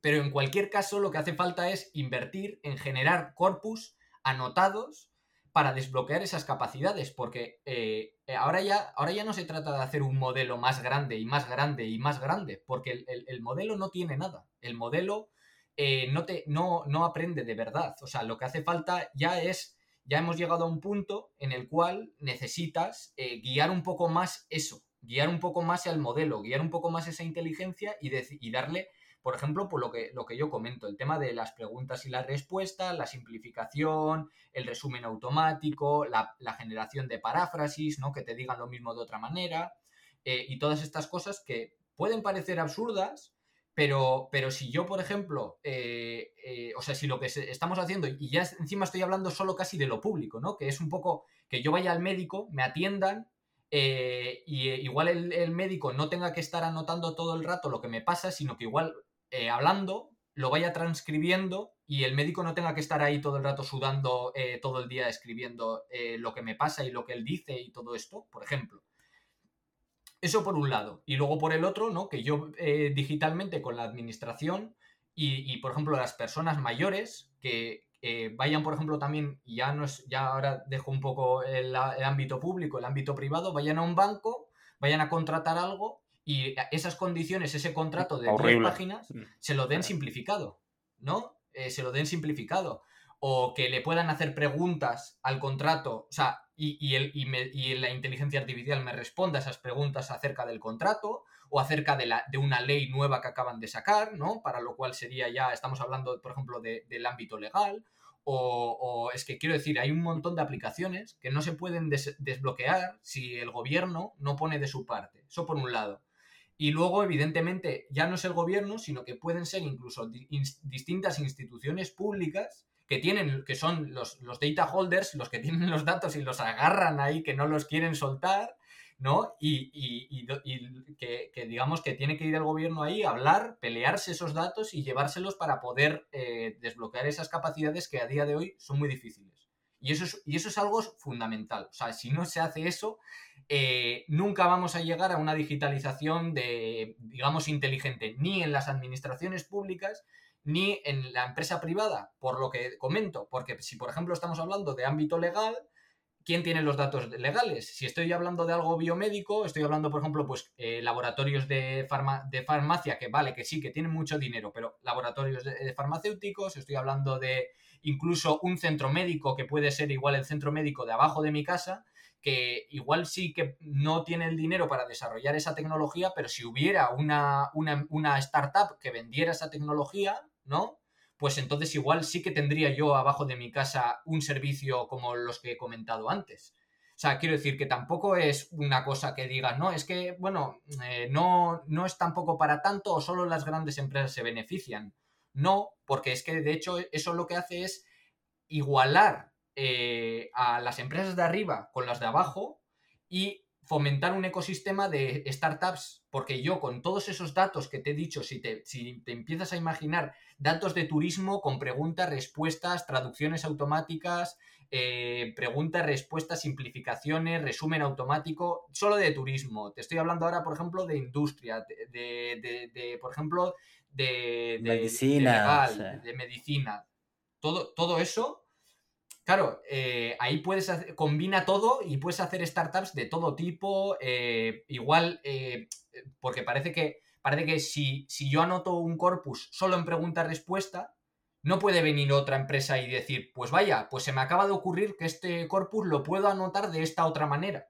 Pero en cualquier caso, lo que hace falta es invertir en generar corpus anotados para desbloquear esas capacidades, porque eh, eh, ahora, ya, ahora ya no se trata de hacer un modelo más grande y más grande y más grande, porque el, modelo no tiene nada, el modelo eh, no, te, no, no aprende de verdad, o sea, lo que hace falta ya es, ya hemos llegado a un punto en el cual necesitas guiar un poco más eso, guiar un poco más al modelo, guiar un poco más esa inteligencia y, y darle por ejemplo, por lo que, lo que yo comento, el tema de las preguntas y las respuestas, la simplificación, el resumen automático, la, generación de paráfrasis, ¿no? Que te digan lo mismo de otra manera, eh, y todas estas cosas que pueden parecer absurdas, pero, pero si yo, por ejemplo, eh, eh, o sea, si lo que estamos haciendo, y ya encima estoy hablando solo casi de lo público, ¿no? Que es un poco que yo vaya al médico, me atiendan y igual el, el, médico no tenga que estar anotando todo el rato lo que me pasa, sino que igual eh, hablando, lo vaya transcribiendo y el médico no tenga que estar ahí todo el rato sudando eh, todo el día escribiendo eh, lo que me pasa y lo que él dice y todo esto, por ejemplo. Eso por un lado. Y luego por el otro, ¿no? Que yo digitalmente con la administración y, por ejemplo, las personas mayores que vayan, por ejemplo, también, ya, no es, ya ahora dejo un poco el ámbito público, el ámbito privado, vayan a un banco, vayan a contratar algo y esas condiciones, ese contrato de tres páginas, mm. se lo den simplificado, ¿no? Eh, se lo den simplificado. O que le puedan hacer preguntas al contrato, o sea, y, el, y, la inteligencia artificial me responda esas preguntas acerca del contrato o acerca de, la, de una ley nueva que acaban de sacar, ¿no? Para lo cual sería ya, estamos hablando, por ejemplo, del ámbito legal, o, es que quiero decir, hay un montón de aplicaciones que no se pueden desbloquear si el gobierno no pone de su parte. Eso por un lado. Y luego, evidentemente, ya no es el gobierno, sino que pueden ser incluso distintas instituciones públicas que tienen, que son los, los, data holders, los que tienen los datos y los agarran ahí, que no los quieren soltar, ¿no? Y, y, y, que, digamos que tiene que ir el gobierno ahí a hablar, pelearse esos datos y llevárselos para poder eh, desbloquear esas capacidades que a día de hoy son muy difíciles. Y eso, es, y eso es algo fundamental. O sea, si no se hace eso, eh, nunca vamos a llegar a una digitalización de, digamos, inteligente, ni en las administraciones públicas, ni en la empresa privada, por lo que comento, porque si, por ejemplo, estamos hablando de ámbito legal, ¿quién tiene los datos legales? Si estoy hablando de algo biomédico, estoy hablando, por ejemplo, pues eh, laboratorios de, de farmacia, que vale, que sí, que tienen mucho dinero, pero laboratorios de farmacéuticos, estoy hablando de incluso un centro médico que puede ser igual el centro médico de abajo de mi casa, que igual sí que no tiene el dinero para desarrollar esa tecnología, pero si hubiera una, una, startup que vendiera esa tecnología, ¿no? Pues entonces igual sí que tendría yo abajo de mi casa un servicio como los que he comentado antes. O sea, quiero decir que tampoco es una cosa que diga, no, es que, bueno, eh, no, no es tampoco para tanto o solo las grandes empresas se benefician. No, porque es que de hecho eso lo que hace es igualar eh, a las empresas de arriba con las de abajo y fomentar un ecosistema de startups, porque yo con todos esos datos que te he dicho, si te, si te empiezas a imaginar datos de turismo con preguntas, respuestas, traducciones automáticas, eh, preguntas, respuestas, simplificaciones, resumen automático, solo de turismo. Te estoy hablando ahora, por ejemplo, de industria, de, por ejemplo, de, medicina, de, medicina. Todo, todo eso Claro, eh, ahí puedes hacer, combina todo y puedes hacer startups de todo tipo. Eh, igual, eh, porque parece que, parece que si, si yo anoto un corpus solo en pregunta-respuesta, no puede venir otra empresa y decir, pues vaya, pues se me acaba de ocurrir que este corpus lo puedo anotar de esta otra manera.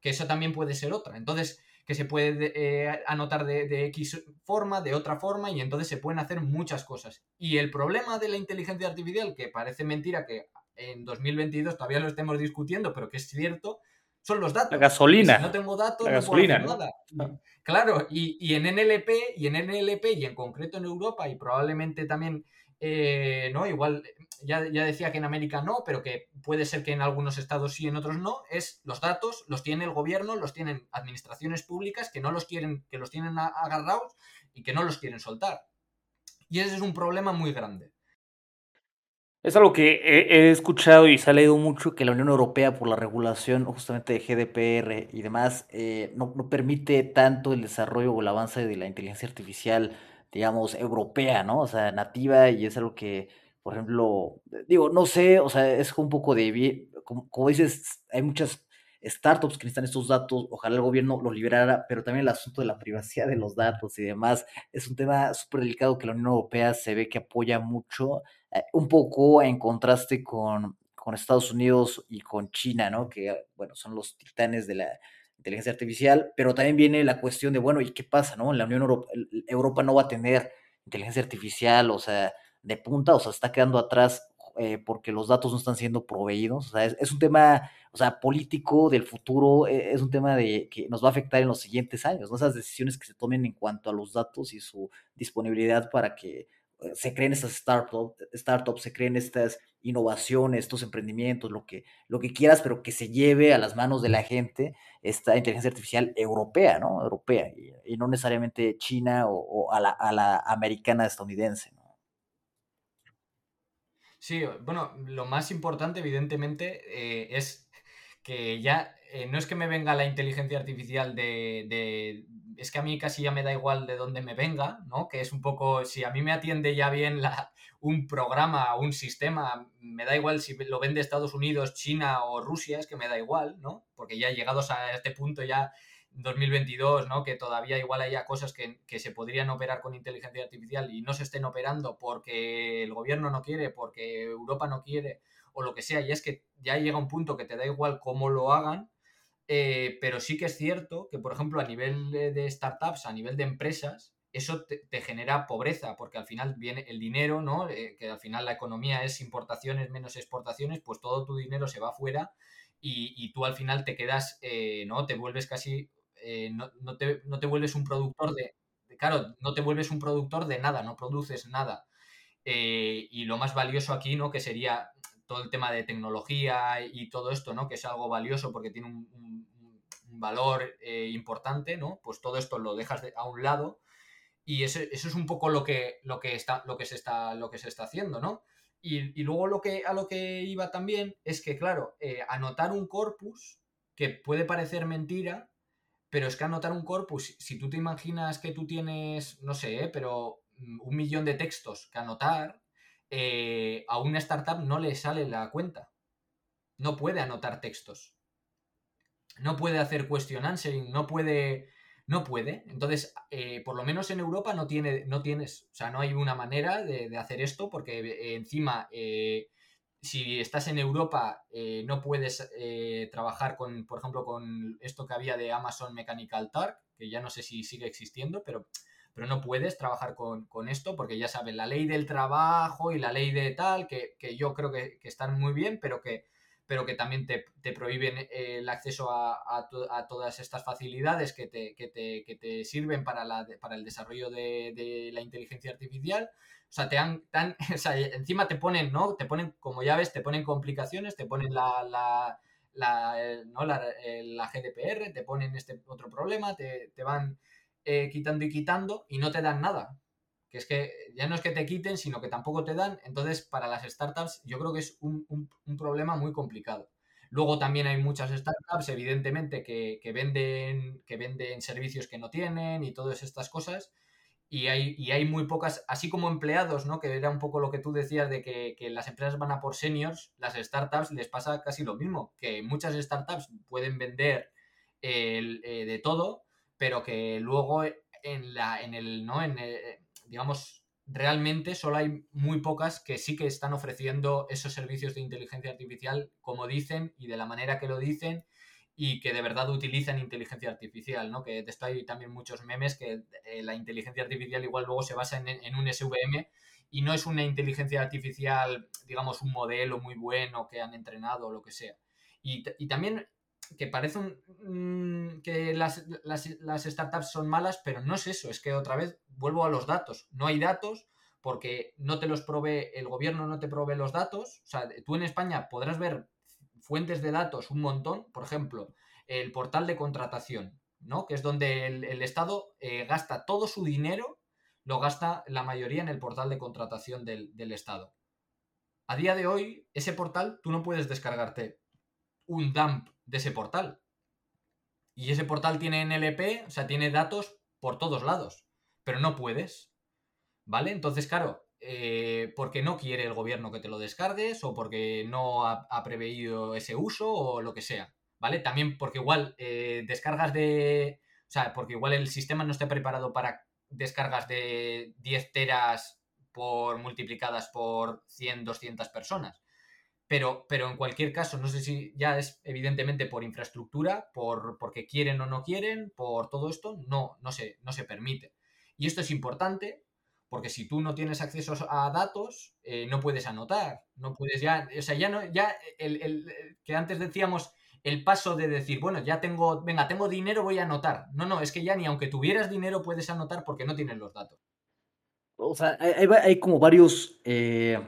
Que eso también puede ser otra. Entonces, que se puede anotar de, de, X forma, de otra forma, y entonces se pueden hacer muchas cosas. Y el problema de la inteligencia artificial, que parece mentira que en 2022 todavía lo estemos discutiendo, pero que es cierto, son los datos. La gasolina. si no tengo datos, no puedo hacer nada. Ah. Claro, y, en NLP, y en NLP, y en concreto en Europa, y probablemente también, eh, ¿no? Igual, ya, ya, decía que en América no, pero que puede ser que en algunos estados sí, en otros no, es los datos, los tiene el gobierno, los tienen administraciones públicas que no los quieren, que los tienen agarrados y que no los quieren soltar. Y ese es un problema muy grande. Es algo que he, escuchado y se ha leído mucho que la Unión Europea, por la regulación justamente de GDPR y demás, eh, no, no, permite tanto el desarrollo o el avance de la inteligencia artificial, digamos, europea, ¿no? O sea, nativa, y es algo que, por ejemplo, digo, no sé, o sea, es un poco de, como, como dices, hay muchas startups que necesitan estos datos, ojalá el gobierno los liberara, pero también el asunto de la privacidad de los datos y demás es un tema súper delicado que la Unión Europea se ve que apoya mucho eh, un poco en contraste con, con, Estados Unidos y con China, ¿no? Que, bueno, son los titanes de la inteligencia artificial, pero también viene la cuestión de, bueno, ¿y qué pasa, no? La Unión Europa, Europa no va a tener inteligencia artificial, o sea, de punta, o sea, está quedando atrás eh, porque los datos no están siendo proveídos, o sea, es, un tema, o sea, político del futuro, eh, es un tema de que nos va a afectar en los siguientes años, ¿no? Esas decisiones que se tomen en cuanto a los datos y su disponibilidad para que se creen estas startups, startups, se creen estas innovaciones, estos emprendimientos, lo que, lo que quieras, pero que se lleve a las manos de la gente esta inteligencia artificial europea, ¿no? Europea, y, no necesariamente china o, a, la, a, la, americana estadounidense, ¿no? Sí, bueno, lo más importante, evidentemente, eh, es que ya eh, no es que me venga la inteligencia artificial de, es que a mí casi ya me da igual de dónde me venga, ¿no? Que es un poco, si a mí me atiende ya bien la, un programa, un sistema, me da igual si lo vende Estados Unidos, China o Rusia, es que me da igual, ¿no? Porque ya llegados a este punto ya 2022, ¿no? Que todavía igual haya cosas que, que, se podrían operar con inteligencia artificial y no se estén operando porque el gobierno no quiere, porque Europa no quiere o lo que sea. Y es que ya llega un punto que te da igual cómo lo hagan, eh, pero sí que es cierto que, por ejemplo, a nivel de, startups, a nivel de empresas, eso te, genera pobreza, porque al final viene el dinero, ¿no? Eh, que al final la economía es importaciones menos exportaciones, pues todo tu dinero se va afuera y, tú al final te quedas, eh, ¿no? Te vuelves casi, no, te, no, te, vuelves un productor de, claro, no te vuelves un productor de nada, no produces nada. y lo más valioso aquí, ¿no? Que sería todo el tema de tecnología y todo esto, ¿no? Que es algo valioso porque tiene un, valor eh, importante, ¿no? Pues todo esto lo dejas a un lado y eso, es un poco lo que, lo que, está, lo que, se, está, lo que se está haciendo, ¿no? Y, luego lo que, a lo que iba también es que, claro, eh, anotar un corpus, que puede parecer mentira, pero es que anotar un corpus, si tú te imaginas que tú tienes, no sé, ¿eh? pero mm, un millón de textos que anotar, eh, a una startup no le sale la cuenta. No puede anotar textos. No puede hacer question answering, no puede. No puede. Entonces, eh, por lo menos en Europa no, tiene, no tienes. O sea, no hay una manera de, hacer esto, porque encima. Si estás en Europa, no puedes trabajar con, por ejemplo, con esto que había de Amazon Mechanical Turk, que ya no sé si sigue existiendo, pero pero no puedes trabajar con, esto porque ya sabes, la ley del trabajo y la ley de tal, que, yo creo que, están muy bien, pero que, pero que también te, prohíben eh, el acceso a, todas estas facilidades que te, que te, sirven para, la, para el desarrollo de, la inteligencia artificial. O sea, te han, encima te ponen, ¿no? Te ponen, como ya ves, te ponen complicaciones, te ponen la, la, eh, ¿no? la, eh, la GDPR, te ponen este otro problema, te, te van eh, quitando y quitando y no te dan nada. Que es que ya no es que te quiten, sino que tampoco te dan. Entonces, para las startups, yo creo que es un, un- un problema muy complicado. Luego también hay muchas startups, evidentemente, que, que venden, que venden servicios que no tienen y todas estas cosas. Y hay, y hay muy pocas, así como empleados, ¿no? Que era un poco lo que tú decías de que, las empresas van a por seniors, las startups les pasa casi lo mismo, que muchas startups pueden vender el, eh, de todo, pero que luego en la, en el, ¿no? En el- digamos, realmente solo hay muy pocas que sí que están ofreciendo esos servicios de inteligencia artificial como dicen y de la manera que lo dicen y que de verdad utilizan inteligencia artificial, ¿no? Que de esto hay también muchos memes que eh, la inteligencia artificial igual luego se basa en, un SVM y no es una inteligencia artificial, digamos, un modelo muy bueno que han entrenado o lo que sea. Y, y también que parece un- mm, que las, las- las startups son malas, pero no es eso, es que otra vez vuelvo a los datos. No hay datos porque no te los provee, el gobierno no te provee los datos. O sea, tú en España podrás ver fuentes de datos un montón, por ejemplo, el portal de contratación, ¿no? Que es donde el, Estado eh, gasta todo su dinero, lo gasta la mayoría en el portal de contratación del, del Estado. A día de hoy, ese portal tú no puedes descargarte un dump de ese portal. Y ese portal tiene NLP, o sea, tiene datos por todos lados, pero no puedes. ¿Vale? Entonces, claro, eh, porque no quiere el gobierno que te lo descargues o porque no ha, ha preveído ese uso o lo que sea. ¿Vale? También porque igual eh, descargas de... O sea, porque igual el sistema no está preparado para descargas de 10 teras por multiplicadas por 100, 200 personas. Pero, pero en cualquier caso, no sé si ya es evidentemente por infraestructura, por porque quieren o no quieren, por todo esto, no, no, se, no se permite. Y esto es importante porque si tú no tienes acceso a datos, eh, no puedes anotar, no puedes ya, o sea, ya no, ya el, que antes decíamos el paso de decir, bueno, ya tengo, venga, tengo dinero, voy a anotar. No, no, es que ya ni aunque tuvieras dinero puedes anotar porque no tienes los datos. O sea, hay como varios, eh,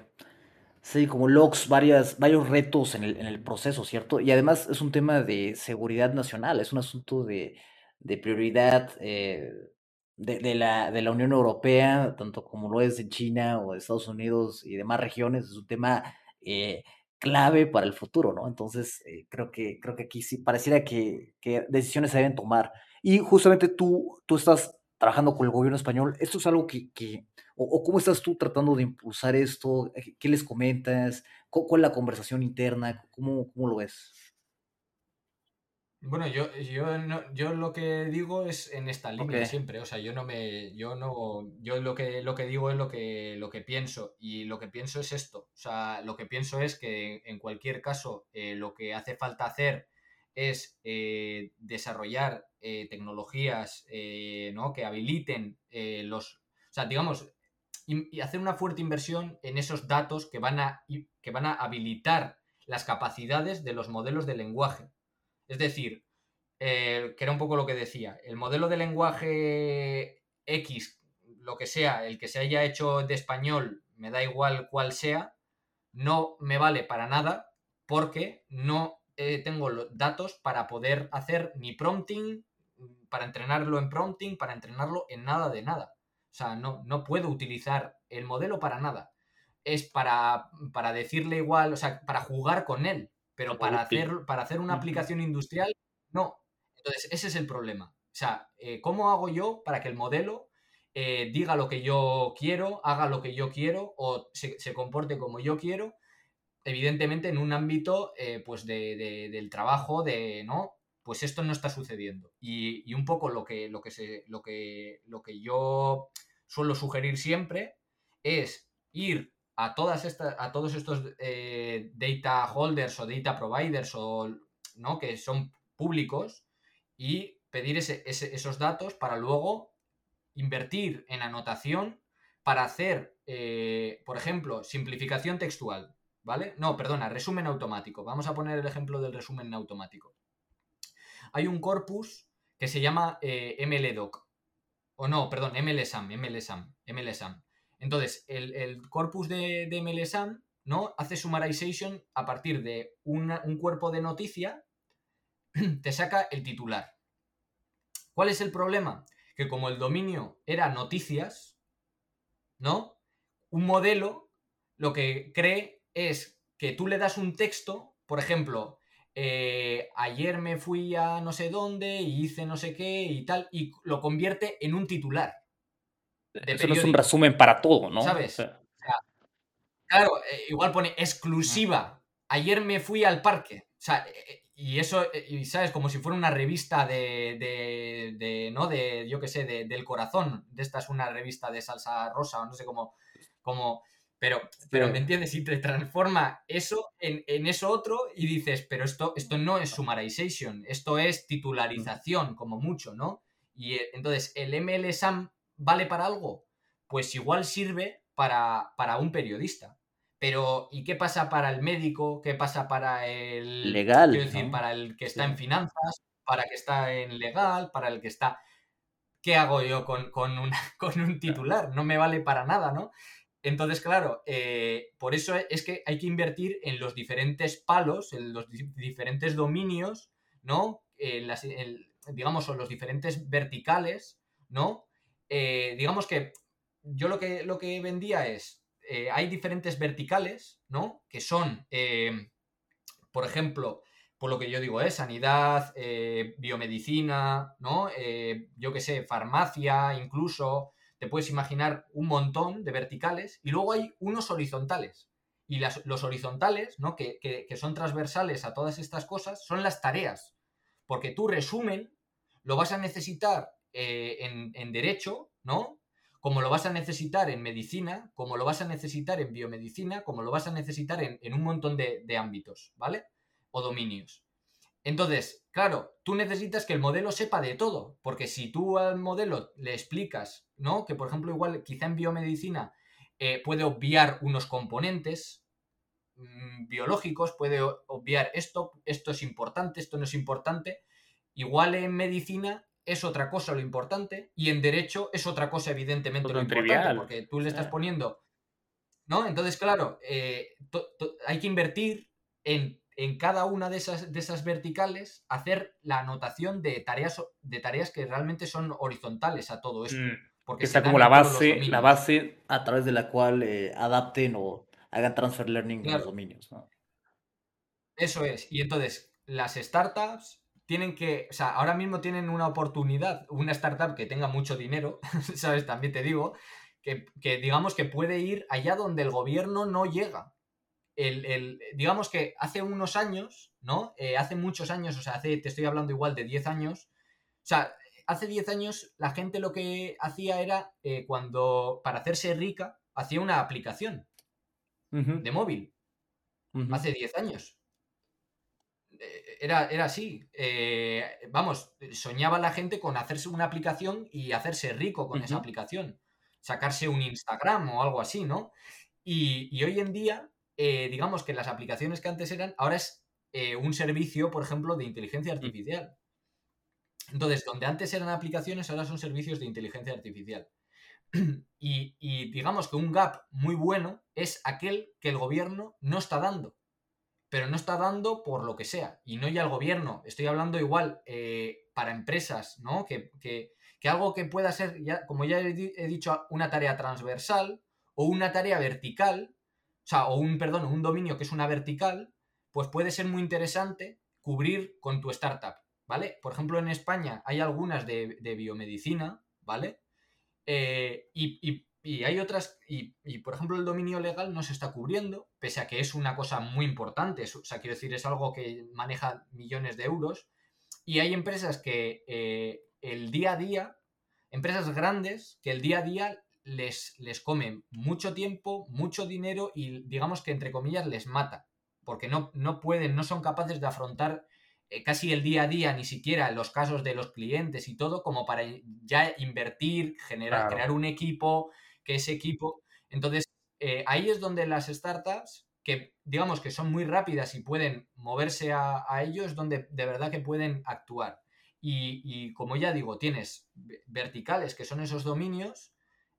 sí, como logs, varias, varios retos en el, en el proceso, ¿cierto? Y además es un tema de seguridad nacional, es un asunto de, de prioridad eh, de, de la, de la Unión Europea, tanto como lo es de China o de Estados Unidos y demás regiones, es un tema eh, clave para el futuro, ¿no? Entonces, eh, creo que, creo que aquí sí pareciera que, que decisiones se deben tomar. Y justamente tú, tú estás trabajando con el gobierno español, ¿esto es algo que, que o, cómo estás tú tratando de impulsar esto? ¿Qué les comentas? ¿Cu- ¿Cuál es la conversación interna? ¿Cómo, cómo lo ves? Bueno, yo, yo, no, yo lo que digo es en esta línea siempre, o sea, yo no me, yo no, yo lo que, lo que digo es lo que, lo que pienso y lo que pienso es esto, o sea, lo que pienso es que en cualquier caso eh, lo que hace falta hacer es eh, desarrollar eh, tecnologías eh, ¿no? que habiliten eh, los, o sea, digamos, y, hacer una fuerte inversión en esos datos que van a, que van a habilitar las capacidades de los modelos de lenguaje. Es decir, eh, que era un poco lo que decía, el modelo de lenguaje X, lo que sea, el que se haya hecho de español, me da igual cuál sea, no me vale para nada porque no eh, tengo los datos para poder hacer ni prompting, para entrenarlo en prompting, para entrenarlo en nada de nada. O sea, no, no puedo utilizar el modelo para nada. Es para, para decirle igual, o sea, para jugar con él, pero para hacer, para hacer una aplicación industrial, no. Entonces, ese es el problema. O sea, eh, ¿cómo hago yo para que el modelo eh, diga lo que yo quiero, haga lo que yo quiero o se, se comporte como yo quiero? Evidentemente en un ámbito eh, pues de, de- del trabajo, de, ¿no? Pues esto no está sucediendo. Y, y un poco lo que, lo, que se, lo, que, lo que yo suelo sugerir siempre es ir a, todas estas, a todos estos eh, data holders o data providers o, ¿no? que son públicos y pedir ese- ese- esos datos para luego invertir en anotación para hacer, eh, por ejemplo, simplificación textual, ¿vale? No, perdona, resumen automático. Vamos a poner el ejemplo del resumen automático. Hay un corpus que se llama eh, MLDoc. O no, perdón, MLSAM, MLSAM, MLSAM. Entonces, el, corpus de, de ¿no? Hace summarization a partir de un cuerpo de noticia, te saca el titular. ¿Cuál es el problema? Que como el dominio era noticias, ¿no? Un modelo lo que cree es que tú le das un texto, por ejemplo, eh, ayer me fui a no sé dónde y hice no sé qué y tal, y lo convierte en un titular. Eso no es un resumen para todo, ¿no? ¿Sabes? O sea, Claro, eh, igual pone exclusiva. Ayer me fui al parque. O sea, eh, y eso, eh, y sabes, como si fuera una revista de, de, de, ¿no? De, yo qué sé, de- del corazón. De esta es una revista de salsa rosa, o no sé cómo, cómo pero, pero ¿me entiendes? Y te transforma eso en, en eso otro y dices, pero esto, esto no es summarization, esto es titularización, como mucho, ¿no? Y eh, entonces, ¿el MLSAM vale para algo? Pues igual sirve para, para un periodista. Pero, ¿y qué pasa para el médico? ¿Qué pasa para el. Legal, Quiero decir, ¿no? para el que está Sí. en finanzas, para el que está en legal, para el que está. ¿Qué hago yo con, con, una- con un titular? No me vale para nada, ¿no? Entonces, claro, eh, por eso es que hay que invertir en los diferentes palos, en los di- diferentes dominios, ¿no? En las, en- digamos, o los diferentes verticales, ¿no? Eh, digamos que yo lo que, lo que vendía es, eh, hay diferentes verticales, ¿no? Que son, eh, por ejemplo, por lo que yo digo, ¿eh? sanidad, biomedicina, ¿no? Yo qué sé, farmacia, incluso, te puedes imaginar un montón de verticales y luego hay unos horizontales. Y las- los horizontales, ¿no? Que, que- que son transversales a todas estas cosas, son las tareas. Porque tu resumen lo vas a necesitar eh, en, derecho, ¿no? Como lo vas a necesitar en medicina, como lo vas a necesitar en biomedicina, como lo vas a necesitar en, un montón de, ámbitos, ¿vale? O dominios. Entonces, claro, tú necesitas que el modelo sepa de todo, porque si tú al modelo le explicas, ¿no? Que por ejemplo, igual, quizá en biomedicina eh, puede obviar unos componentes mm, biológicos, puede obviar esto, esto es importante, esto no es importante. Igual en medicina es otra cosa lo importante y en derecho es otra cosa evidentemente lo importante, trivial. porque tú le estás poniendo, ¿no? Entonces, claro, eh, to- to- hay que invertir en, en cada una de esas, de esas verticales, hacer la anotación de tareas, de tareas que realmente son horizontales a todo esto. mm, Porque dan como la base, la base A través de la cual eh, adapten o hagan transfer learning en los dominios. ¿no? Eso es. Y entonces, las startups tienen que, o sea, ahora mismo tienen una oportunidad, una startup que tenga mucho dinero, ¿sabes? También te digo, que, que digamos que puede ir allá donde el gobierno no llega. El, el- digamos que hace unos años, ¿no? Eh, hace muchos años, o sea, hace, te estoy hablando igual de 10 años, o sea, hace 10 años la gente lo que hacía era, eh, cuando, para hacerse rica, hacía una aplicación de móvil hace 10 años. Eh, Era, era así. Eh, vamos, soñaba la gente con hacerse una aplicación y hacerse rico con esa aplicación. Sacarse un Instagram o algo así, ¿no? Y, y hoy en día, eh, digamos que las aplicaciones que antes eran, ahora es eh, un servicio, por ejemplo, de inteligencia artificial. Entonces, donde antes eran aplicaciones, ahora son servicios de inteligencia artificial. Y, y digamos que un gap muy bueno es aquel que el gobierno no está dando. Pero no está dando por lo que sea. Y no ya el gobierno. Estoy hablando igual eh, para empresas, ¿no? Que, que- que algo que pueda ser, ya, como ya he, di- he dicho, una tarea transversal o una tarea vertical, o sea, o un, perdón, un dominio que es una vertical, pues puede ser muy interesante cubrir con tu startup, ¿vale? Por ejemplo, en España hay algunas de, biomedicina, ¿vale? Eh, y- y hay otras, y, y, por ejemplo el dominio legal no se está cubriendo, pese a que es una cosa muy importante, es- o sea, quiero decir, es algo que maneja millones de euros, y hay empresas que eh, el día a día, empresas grandes, que el día a día les, les come mucho tiempo, mucho dinero y digamos que entre comillas les mata, porque no, no pueden, no son capaces de afrontar eh, casi el día a día, ni siquiera los casos de los clientes y todo, como para ya invertir, generar, Claro. crear un equipo, que ese equipo. Entonces, eh, ahí es donde las startups, que digamos que son muy rápidas y pueden moverse a, a ello, es donde de verdad que pueden actuar. Y, y como ya digo, tienes ve- verticales, que son esos dominios,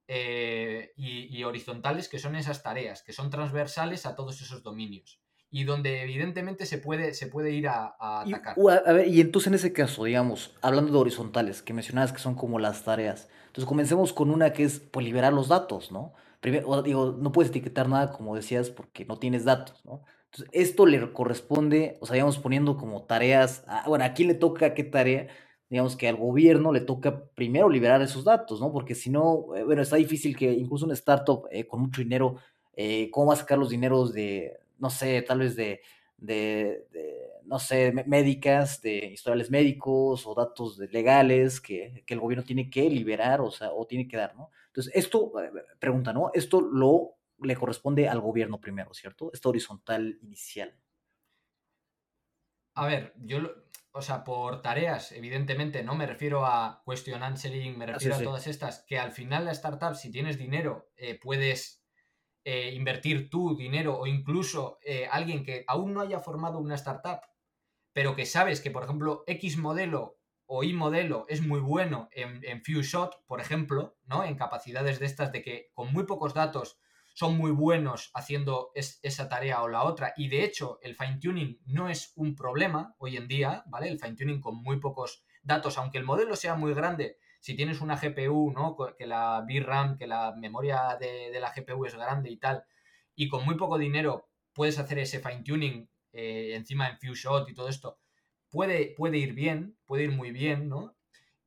eh, y, horizontales, que son esas tareas, que son transversales a todos esos dominios. Y donde evidentemente se puede, se puede ir a, atacar. Y, a, ver, y entonces en ese caso, digamos, hablando de horizontales, que mencionabas que son como las tareas, entonces comencemos con una que es pues, liberar los datos, ¿no? Primero, digo, no puedes etiquetar nada, como decías, porque no tienes datos, ¿no? Entonces, esto le corresponde, o sea, digamos, poniendo como tareas, bueno, ¿a quién le toca qué tarea? digamos que al gobierno le toca primero liberar esos datos, ¿no? Porque si no, eh, bueno, está difícil que incluso una startup eh, con mucho dinero, eh, ¿cómo va a sacar los dineros de, no sé, tal vez de, de, no sé, médicas, de historiales médicos o datos legales que, que, el gobierno tiene que liberar, o sea, o tiene que dar, ¿no? Entonces, esto, pregunta, ¿no? Esto lo le corresponde al gobierno primero, ¿cierto? Esta horizontal inicial. A ver, yo o sea, por tareas, evidentemente, no me refiero a question answering, me refiero a todas estas, que al final la startup, si tienes dinero, eh, puedes eh, invertir tu dinero o incluso eh, alguien que aún no haya formado una startup, pero que sabes que, por ejemplo, X modelo o Y modelo es muy bueno en, few shot, por ejemplo, ¿no? En capacidades de estas de que con muy pocos datos son muy buenos haciendo esa tarea o la otra. Y de hecho, el fine tuning no es un problema hoy en día, ¿vale? El fine tuning con muy pocos datos, aunque el modelo sea muy grande, si tienes una GPU, ¿no? Que la VRAM, que la memoria de, la GPU es grande y tal, y con muy poco dinero puedes hacer ese fine tuning eh, encima en few shot y todo esto, puede, puede ir bien, puede ir muy bien, ¿no?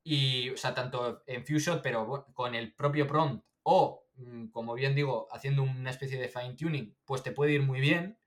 Y, o sea, tanto en few shot, pero con el propio prompt o Mm, como bien digo, haciendo una especie de fine tuning, pues te puede ir muy bien.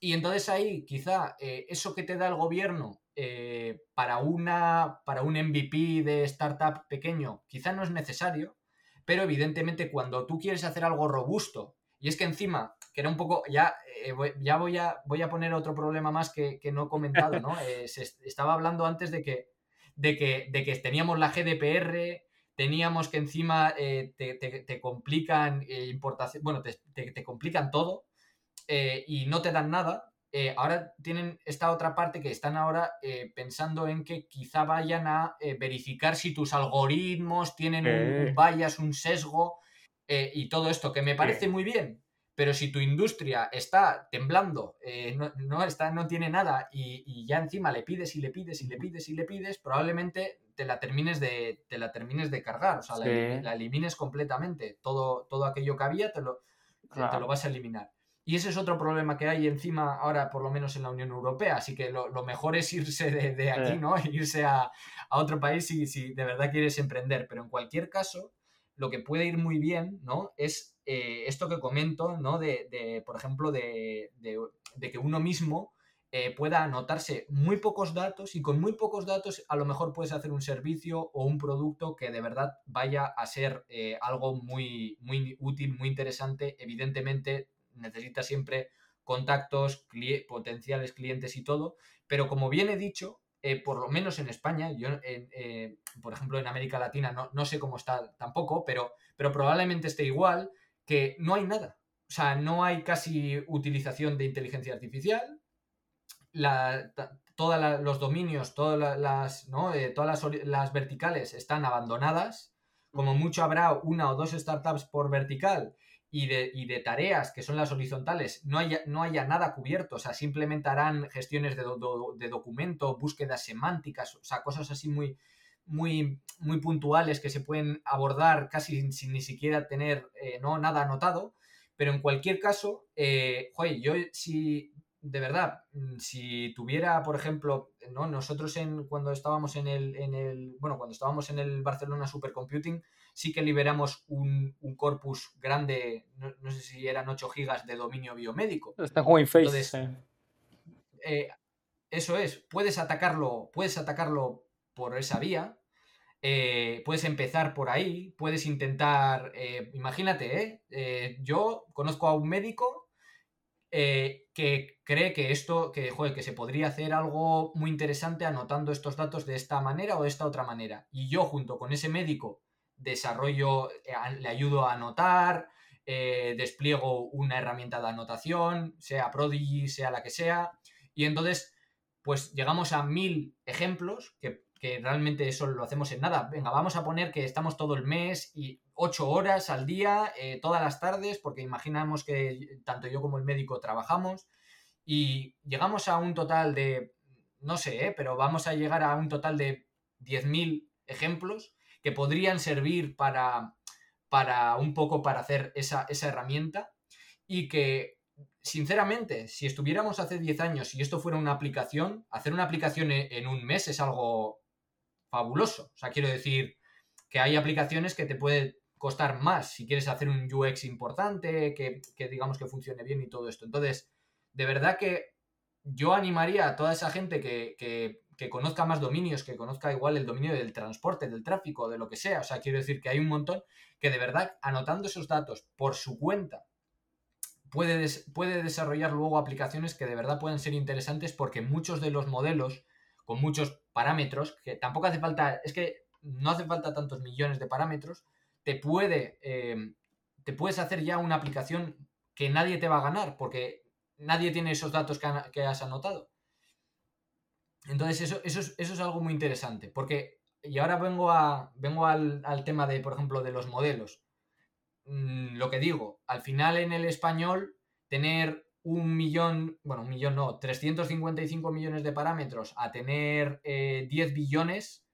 Y entonces ahí quizá eh, eso que te da el gobierno eh, para, una, para un MVP de startup pequeño quizá no es necesario, pero evidentemente cuando tú quieres hacer algo robusto, y es que encima, que era un poco, ya, eh, ya voy, a, voy a poner otro problema más que, no he comentado, ¿no? se estaba hablando antes de que, de que, de que teníamos la GDPR, teníamos que encima eh, te, complican eh, importación, bueno, te, complican todo eh, y no te dan nada. Ahora tienen esta otra parte que están ahora pensando en que quizá vayan a verificar si tus algoritmos tienen un, bias, un sesgo y todo esto, que me parece muy bien, pero si tu industria está temblando, no, está, no tiene nada y, y, ya encima le pides y le pides y le pides y le pides, probablemente te la termines de, te la termines de cargar, o sea, la, elimines completamente. Todo, todo aquello que había te lo, te lo vas a eliminar. Y ese es otro problema que hay encima ahora, por lo menos en la Unión Europea. Así que lo, mejor es irse de, aquí, ¿no? Irse a, otro país si, si, de verdad quieres emprender. Pero en cualquier caso, lo que puede ir muy bien, ¿no? Es eh, esto que comento, ¿no? De, por ejemplo, de, de, que uno mismo eh, pueda anotarse muy pocos datos y con muy pocos datos a lo mejor puedes hacer un servicio o un producto que de verdad vaya a ser eh, algo muy, muy útil, muy interesante. Evidentemente necesita siempre contactos, potenciales clientes y todo, pero como bien he dicho, eh, por lo menos en España, yo, por ejemplo, en América Latina no, no, sé cómo está tampoco, pero, pero probablemente esté igual, que no hay nada. O sea, no hay casi utilización de inteligencia artificial, todos los dominios, todas las, ¿no? Eh, todas las, verticales están abandonadas. Como mucho habrá una o dos startups por vertical y de, de tareas que son las horizontales, no haya, no haya nada cubierto. O sea, simplemente harán gestiones de, de documento, búsquedas semánticas, o sea, cosas así muy, muy, muy puntuales que se pueden abordar casi sin, ni siquiera tener eh, ¿no? nada anotado. Pero en cualquier caso, eh, yo si de verdad, mm, si tuviera, por ejemplo, ¿no? nosotros en, cuando estábamos en el, en el, bueno, cuando estábamos en el Barcelona Supercomputing, sí que liberamos un, corpus grande, no, sé si eran 8 gigas de dominio biomédico. Está como Entonces, eh, eso es, puedes atacarlo, puedes atacarlo por esa vía, eh, puedes empezar por ahí, puedes intentar, eh, imagínate, yo conozco a un médico eh, que cree que esto, que, que se podría hacer algo muy interesante anotando estos datos de esta manera o de esta otra manera. Y yo, junto con ese médico, desarrollo, eh, le ayudo a anotar, eh, despliego una herramienta de anotación, sea Prodigy, sea la que sea, y entonces, pues llegamos a mil ejemplos que, que realmente eso lo hacemos en nada. Venga, vamos a poner que estamos todo el mes y ocho horas al día, eh, todas las tardes, porque imaginamos que tanto yo como el médico trabajamos y llegamos a un total de, no sé, pero vamos a llegar a un total de 10.000 ejemplos que podrían servir para, para un poco para hacer esa, esa herramienta y que sinceramente, si estuviéramos hace 10 años y esto fuera una aplicación, hacer una aplicación e, en un mes es algo fabuloso. O sea, quiero decir que hay aplicaciones que te puede costar más si quieres hacer un UX importante, que, digamos que funcione bien y todo esto. Entonces, de verdad que yo animaría a toda esa gente que, que, conozca más dominios, que conozca igual el dominio del transporte, del tráfico, de lo que sea. O sea, quiero decir que hay un montón que de verdad, anotando esos datos por su cuenta, puede, puede desarrollar luego aplicaciones que de verdad pueden ser interesantes porque muchos de los modelos con muchos parámetros, que tampoco hace falta, es que no hace falta tantos millones de parámetros, te puede, eh, te puedes hacer ya una aplicación que nadie te va a ganar porque nadie tiene esos datos que, has anotado. Entonces eso, eso, es, eso es algo muy interesante porque, y ahora vengo, a, vengo al, al tema de, por ejemplo, de los modelos. Mm, lo que digo, al final en el español, tener un millón, bueno, un millón no, 355 millones de parámetros a tener 10 eh, billones,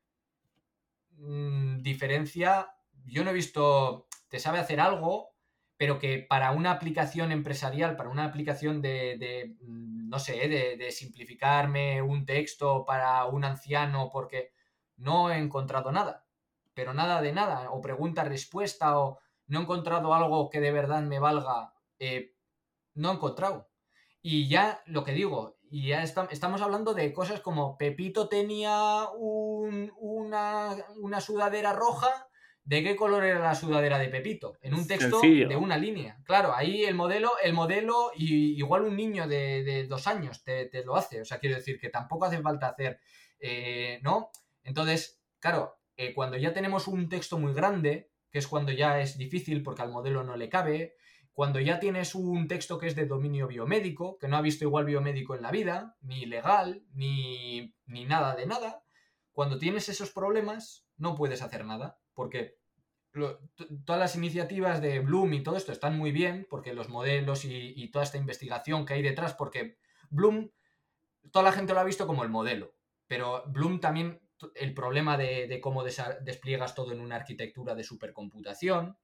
mm, diferencia, yo no he visto, te sabe hacer algo, pero que para una aplicación empresarial, para una aplicación de, mm, no sé, de, de, simplificarme un texto para un anciano, porque no he encontrado nada, pero nada de nada, o pregunta-respuesta, o no he encontrado algo que de verdad me valga, eh, no he encontrado. Y ya lo que digo, y ya estamos hablando de cosas como Pepito tenía una, una, sudadera roja, ¿de qué color era la sudadera de Pepito? En un texto de una línea. Claro, ahí el modelo, el modelo, y igual un niño de, dos años te, lo hace. O sea, quiero decir que tampoco hace falta hacer, eh, ¿no? Entonces, claro, eh, cuando ya tenemos un texto muy grande, que es cuando ya es difícil porque al modelo no le cabe, cuando ya tienes un texto que es de dominio biomédico, que no ha visto igual biomédico en la vida, ni legal, ni, nada de nada, cuando tienes esos problemas no puedes hacer nada, porque todas las iniciativas de Bloom y todo esto están muy bien, porque los modelos y, toda esta investigación que hay detrás, porque Bloom, toda la gente lo ha visto como el modelo, pero Bloom también el problema de, cómo despliegas todo en una arquitectura de supercomputación,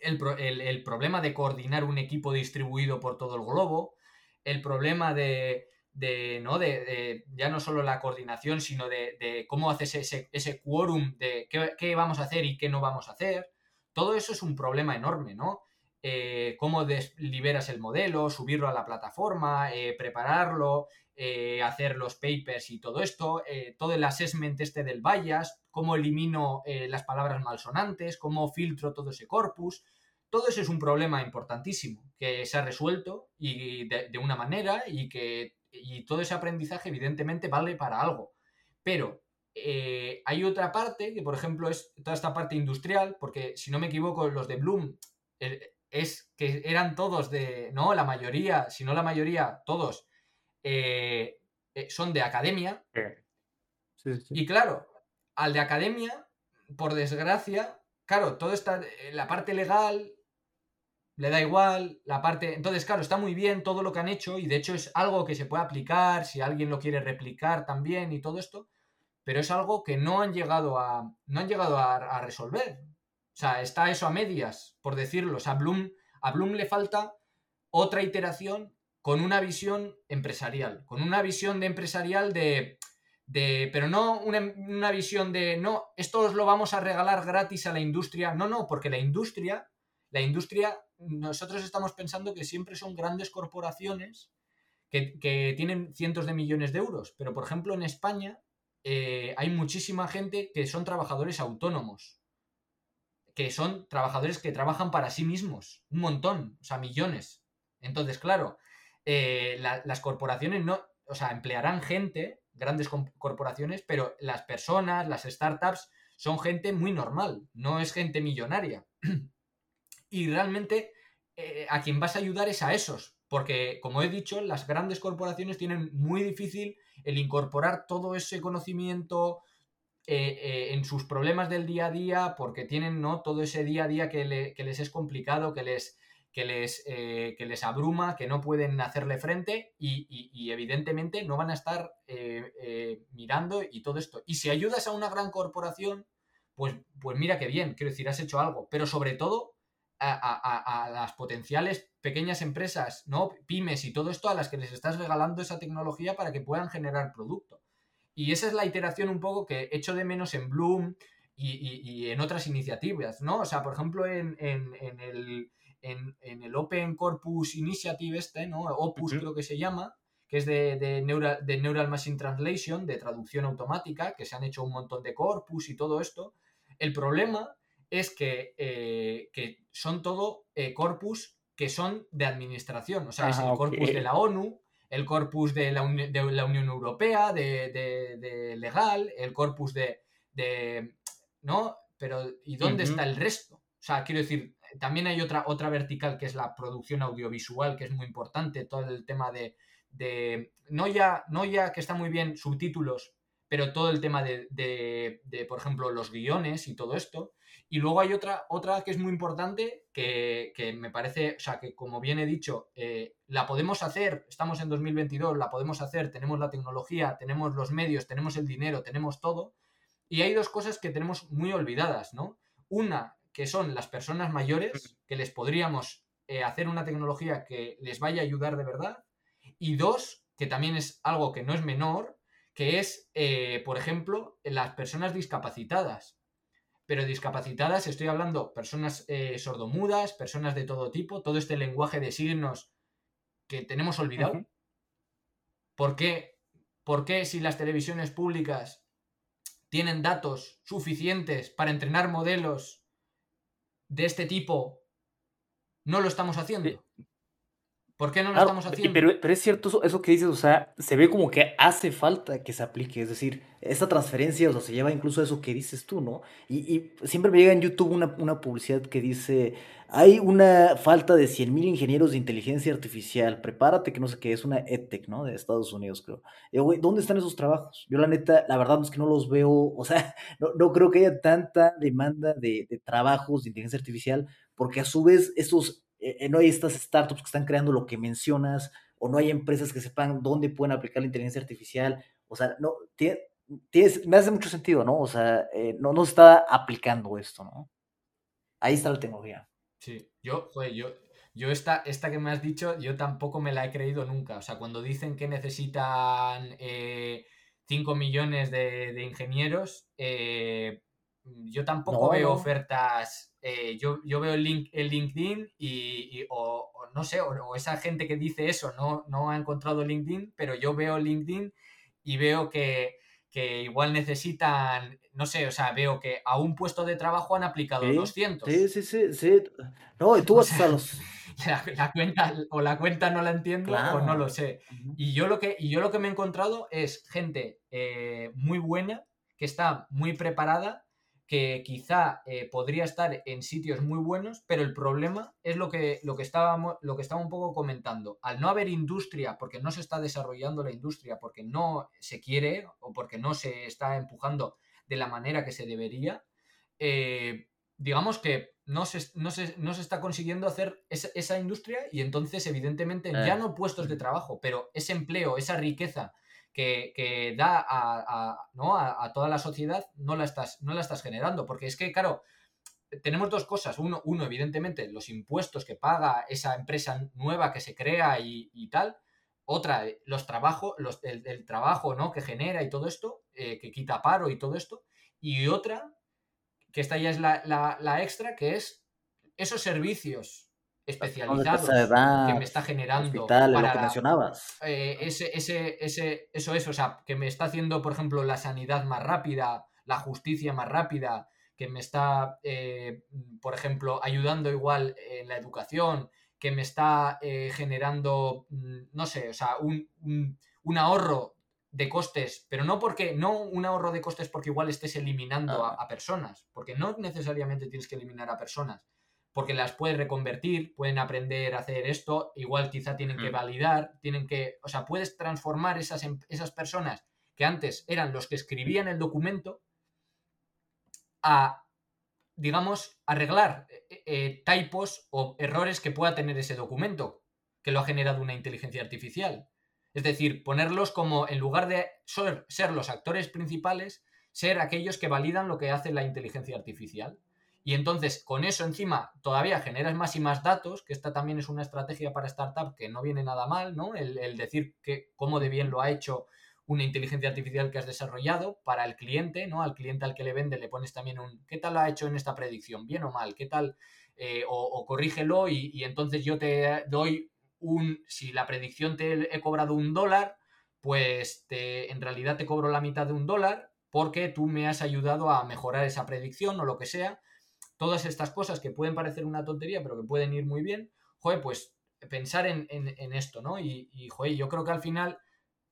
el, problema de coordinar un equipo distribuido por todo el globo, el problema de, ¿no? De, ya no solo la coordinación, sino de, cómo haces ese, ese quórum de qué, vamos a hacer y qué no vamos a hacer. Todo eso es un problema enorme, ¿no? Eh, cómo liberas el modelo, subirlo a la plataforma, eh, prepararlo, eh, hacer los papers y todo esto, todo el assessment este del bias, cómo elimino las palabras malsonantes, cómo filtro todo ese corpus. Todo eso es un problema importantísimo que se ha resuelto y de, una manera y que y todo ese aprendizaje evidentemente vale para algo. Pero hay otra parte que, por ejemplo, es toda esta parte industrial, porque si no me equivoco, los de Bloom es que eran todos de, no, la mayoría, si no la mayoría, todos eh, eh, son de academia. Y claro, al de academia, por desgracia, claro, todo está, eh, la parte legal le da igual, la parte, entonces claro, está muy bien todo lo que han hecho y de hecho es algo que se puede aplicar si alguien lo quiere replicar también y todo esto, pero es algo que no han llegado a, no han llegado a, resolver. O sea, está eso a medias, por decirlo. O sea, Bloom, a Bloom le falta otra iteración con una visión empresarial, con una visión de empresarial de, de pero no una, visión de, no, esto os lo vamos a regalar gratis a la industria, no, no, porque la industria, la industria, nosotros estamos pensando que siempre son grandes corporaciones que, tienen cientos de millones de euros, pero por ejemplo en España eh, hay muchísima gente que son trabajadores autónomos, que son trabajadores que trabajan para sí mismos, un montón, o sea, millones. Entonces, claro, eh, las corporaciones no, o sea, emplearán gente, grandes corporaciones, pero las personas, las startups, son gente muy normal, no es gente millonaria. y realmente eh, a quien vas a ayudar es a esos, porque como he dicho, las grandes corporaciones tienen muy difícil el incorporar todo ese conocimiento, eh, eh, en sus problemas del día a día, porque tienen ¿no? todo ese día a día que, le- que les es complicado, que les, que, les, que les abruma, que no pueden hacerle frente y, evidentemente no van a estar mirando y todo esto. Y si ayudas a una gran corporación, pues, pues mira qué bien, quiero decir, has hecho algo, pero sobre todo a, a- a- a las potenciales pequeñas empresas, ¿no? Pymes y todo esto a las que les estás regalando esa tecnología para que puedan generar producto. Y esa es la iteración un poco que echo de menos en Bloom y, y- y en otras iniciativas, ¿no? O sea, por ejemplo, en, en- en el, en, en el Open Corpus Initiative este, ¿no? Opus Ujú. creo que se llama, que es de, de Neural, de Neural Machine Translation, de traducción automática, que se han hecho un montón de corpus y todo esto. El problema es que, eh, que son todo eh, corpus que son de administración, o sea, es Ah, el corpus de la ONU, el corpus de la, Uni- de la Unión Europea, de, de- de legal, el corpus de, de- ¿no? Pero ¿y dónde está el resto? O sea, quiero decir, también hay otra, otra vertical que es la producción audiovisual, que es muy importante, todo el tema de, de- no, ya, no ya que está muy bien subtítulos, pero todo el tema de, de- de, por ejemplo, los guiones y todo esto. Y luego hay otra, otra que es muy importante, que, que me parece, o sea, que como bien he dicho, eh, la podemos hacer, estamos en 2022, la podemos hacer, tenemos la tecnología, tenemos los medios, tenemos el dinero, tenemos todo. Y hay dos cosas que tenemos muy olvidadas, ¿no? Una, que son las personas mayores, que les podríamos eh, hacer una tecnología que les vaya a ayudar de verdad. Y dos, que también es algo que no es menor, que es, eh, por ejemplo, las personas discapacitadas. Pero discapacitadas, estoy hablando personas eh, sordomudas, personas de todo tipo, todo este lenguaje de signos que tenemos olvidado. Ujú. ¿Por qué? ¿Por qué si las televisiones públicas tienen datos suficientes para entrenar modelos de este tipo, no lo estamos haciendo? ¿Por qué no lo Claro, estamos haciendo? pero, pero es cierto eso, eso que dices, o sea, se ve como que hace falta que se aplique, es decir, esta transferencia, o sea, se lleva incluso a eso que dices tú, ¿no? Y, y siempre me llega en YouTube una, una publicidad que dice, hay una falta de 100.000 ingenieros de inteligencia artificial, prepárate, que no sé qué, es una EdTech, ¿no? De Estados Unidos, creo. ¿dónde están esos trabajos? Yo la neta, la verdad es que no los veo, o sea, no, no creo que haya tanta demanda de, de trabajos de inteligencia artificial, porque a su vez esos eh, no hay estas startups que están creando lo que mencionas, o no hay empresas que sepan dónde pueden aplicar la inteligencia artificial. O sea, no, tiene, tienes- me hace mucho sentido, ¿no? O sea, eh, no, no se está aplicando esto, ¿no? Ahí está la tecnología. Sí, yo, joder, yo, yo esta, esta que me has dicho, yo tampoco me la he creído nunca. O sea, cuando dicen que necesitan eh, 5 millones de, de ingenieros, eh, yo tampoco No, veo no. ofertas. eh, yo, yo veo el, link, el LinkedIn y, y- o, o no sé, o, o esa gente que dice eso no, no ha encontrado LinkedIn, pero yo veo LinkedIn y veo que, que igual necesitan, no sé, o sea, veo que a un puesto de trabajo han aplicado Sí, 200. Sí, sí, sí, sí. No, y tú vas a los... la, la cuenta o la cuenta no la entiendo o no lo sé. Y yo lo que, y yo lo que me he encontrado es gente eh, muy buena, que está muy preparada, que quizá eh, podría estar en sitios muy buenos, pero el problema es lo que, lo, que estábamos, lo que estaba un poco comentando. Al no haber industria, porque no se está desarrollando la industria, porque no se quiere o porque no se está empujando de la manera que se debería, eh, digamos que no se, no, se, no se está consiguiendo hacer esa, esa industria y entonces evidentemente ya Eh. no puestos de trabajo, pero ese empleo, esa riqueza que, da a, ¿no? a, toda la sociedad no la, estás, no la estás generando, porque es que, claro, tenemos dos cosas. Uno, uno, evidentemente, los impuestos que paga esa empresa nueva que se crea y, y tal. Otra, eh, los trabajos, los, el, trabajo ¿no? que genera y todo esto, eh, que quita paro y todo esto. Y otra, que esta ya es la, la- la extra, que es esos servicios especializados edad, que me está generando hospitales, lo para que mencionabas. eh, ese, ese, ese, eso es, o sea, que me está haciendo, por ejemplo, la sanidad más rápida, la justicia más rápida, que me está, eh, por ejemplo, ayudando igual en la educación, que me está eh, generando, mm, no sé, o sea, un, un- un ahorro de costes, pero no porque, no un ahorro de costes porque igual estés eliminando a, Ah. a personas, porque no necesariamente tienes que eliminar a personas, porque las puedes reconvertir, pueden aprender a hacer esto, igual quizá tienen que Mm. validar, tienen que, o sea, puedes transformar esas, em- esas personas que antes eran los que escribían el documento a, digamos, arreglar eh, eh, typos o errores que pueda tener ese documento que lo ha generado una inteligencia artificial. Es decir, ponerlos como, en lugar de ser, ser los actores principales, ser aquellos que validan lo que hace la inteligencia artificial. Y entonces, con eso encima, todavía generas más y más datos, que esta también es una estrategia para startup que no viene nada mal, ¿no? El, decir que cómo de bien lo ha hecho una inteligencia artificial que has desarrollado para el cliente, ¿no? Al cliente al que le vende le pones también un ¿qué tal lo ha hecho en esta predicción? ¿Bien o mal? ¿Qué tal? Eh, o, corrígelo y, y, entonces yo te doy un, si la predicción te he cobrado un dólar, pues te, en realidad te cobro la mitad de un dólar porque tú me has ayudado a mejorar esa predicción o lo que sea. Todas estas cosas que pueden parecer una tontería, pero que pueden ir muy bien, joder, pues pensar en, esto, ¿no? Y, y, joder, yo creo que al final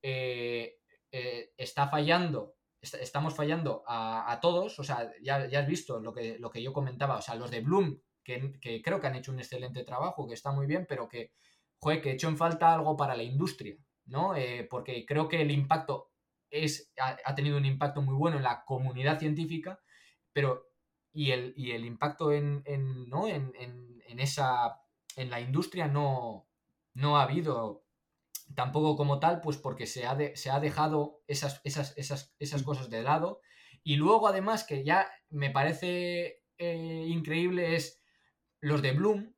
eh, eh, está fallando, estamos fallando a, todos, o sea, ya, has visto lo que, lo que yo comentaba, o sea, los de Bloom, que, creo que han hecho un excelente trabajo, que está muy bien, pero que, joder, que he hecho en falta algo para la industria, ¿no? Eh, porque creo que el impacto es, ha, tenido un impacto muy bueno en la comunidad científica, pero y el, y el impacto en, ¿no? en, esa en la industria no, no ha habido tampoco como tal, pues porque se ha, se ha dejado esas, esas, esas, esas, cosas de lado. Y luego, además, que ya me parece eh, increíble es los de Bloom.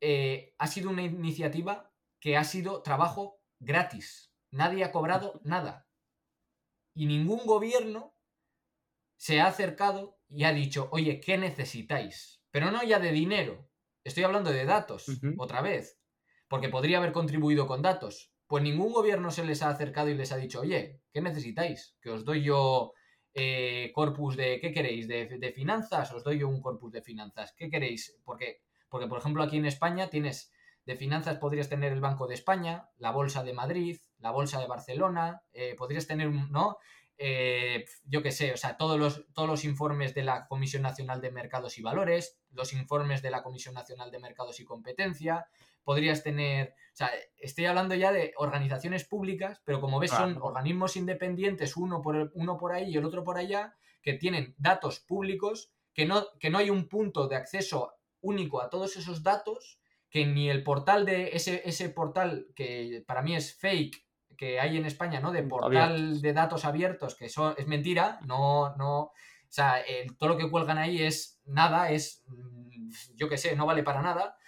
Eh, ha sido una iniciativa que ha sido trabajo gratis. Nadie ha cobrado nada. Y ningún gobierno se ha acercado y ha dicho, oye, ¿qué necesitáis? Pero no ya de dinero. Estoy hablando de datos, otra vez porque podría haber contribuido con datos. Pues ningún gobierno se les ha acercado y les ha dicho, oye, ¿qué necesitáis? Que os doy yo eh, corpus de, ¿qué queréis? De, finanzas? Os doy yo un corpus de finanzas. ¿Qué queréis? Porque, porque, por ejemplo, aquí en España tienes, de finanzas podrías tener el Banco de España, la Bolsa de Madrid, la Bolsa de Barcelona, eh, podrías tener, ¿no? Eh, yo qué sé, o sea, todos los, todos los informes de la Comisión Nacional de Mercados y Valores, los informes de la Comisión Nacional de Mercados y Competencia, podrías tener, o sea, estoy hablando ya de organizaciones públicas, pero como ves son organismos independientes, uno por, uno por ahí y el otro por allá, que tienen datos públicos, que no, que no hay un punto de acceso único a todos esos datos, que ni el portal de ese, ese portal que para mí es fake que hay en España, ¿no? De portal de datos abiertos, que eso es mentira, no, no, o sea, todo lo que cuelgan ahí es nada, es, mm, yo qué sé, no vale para nada.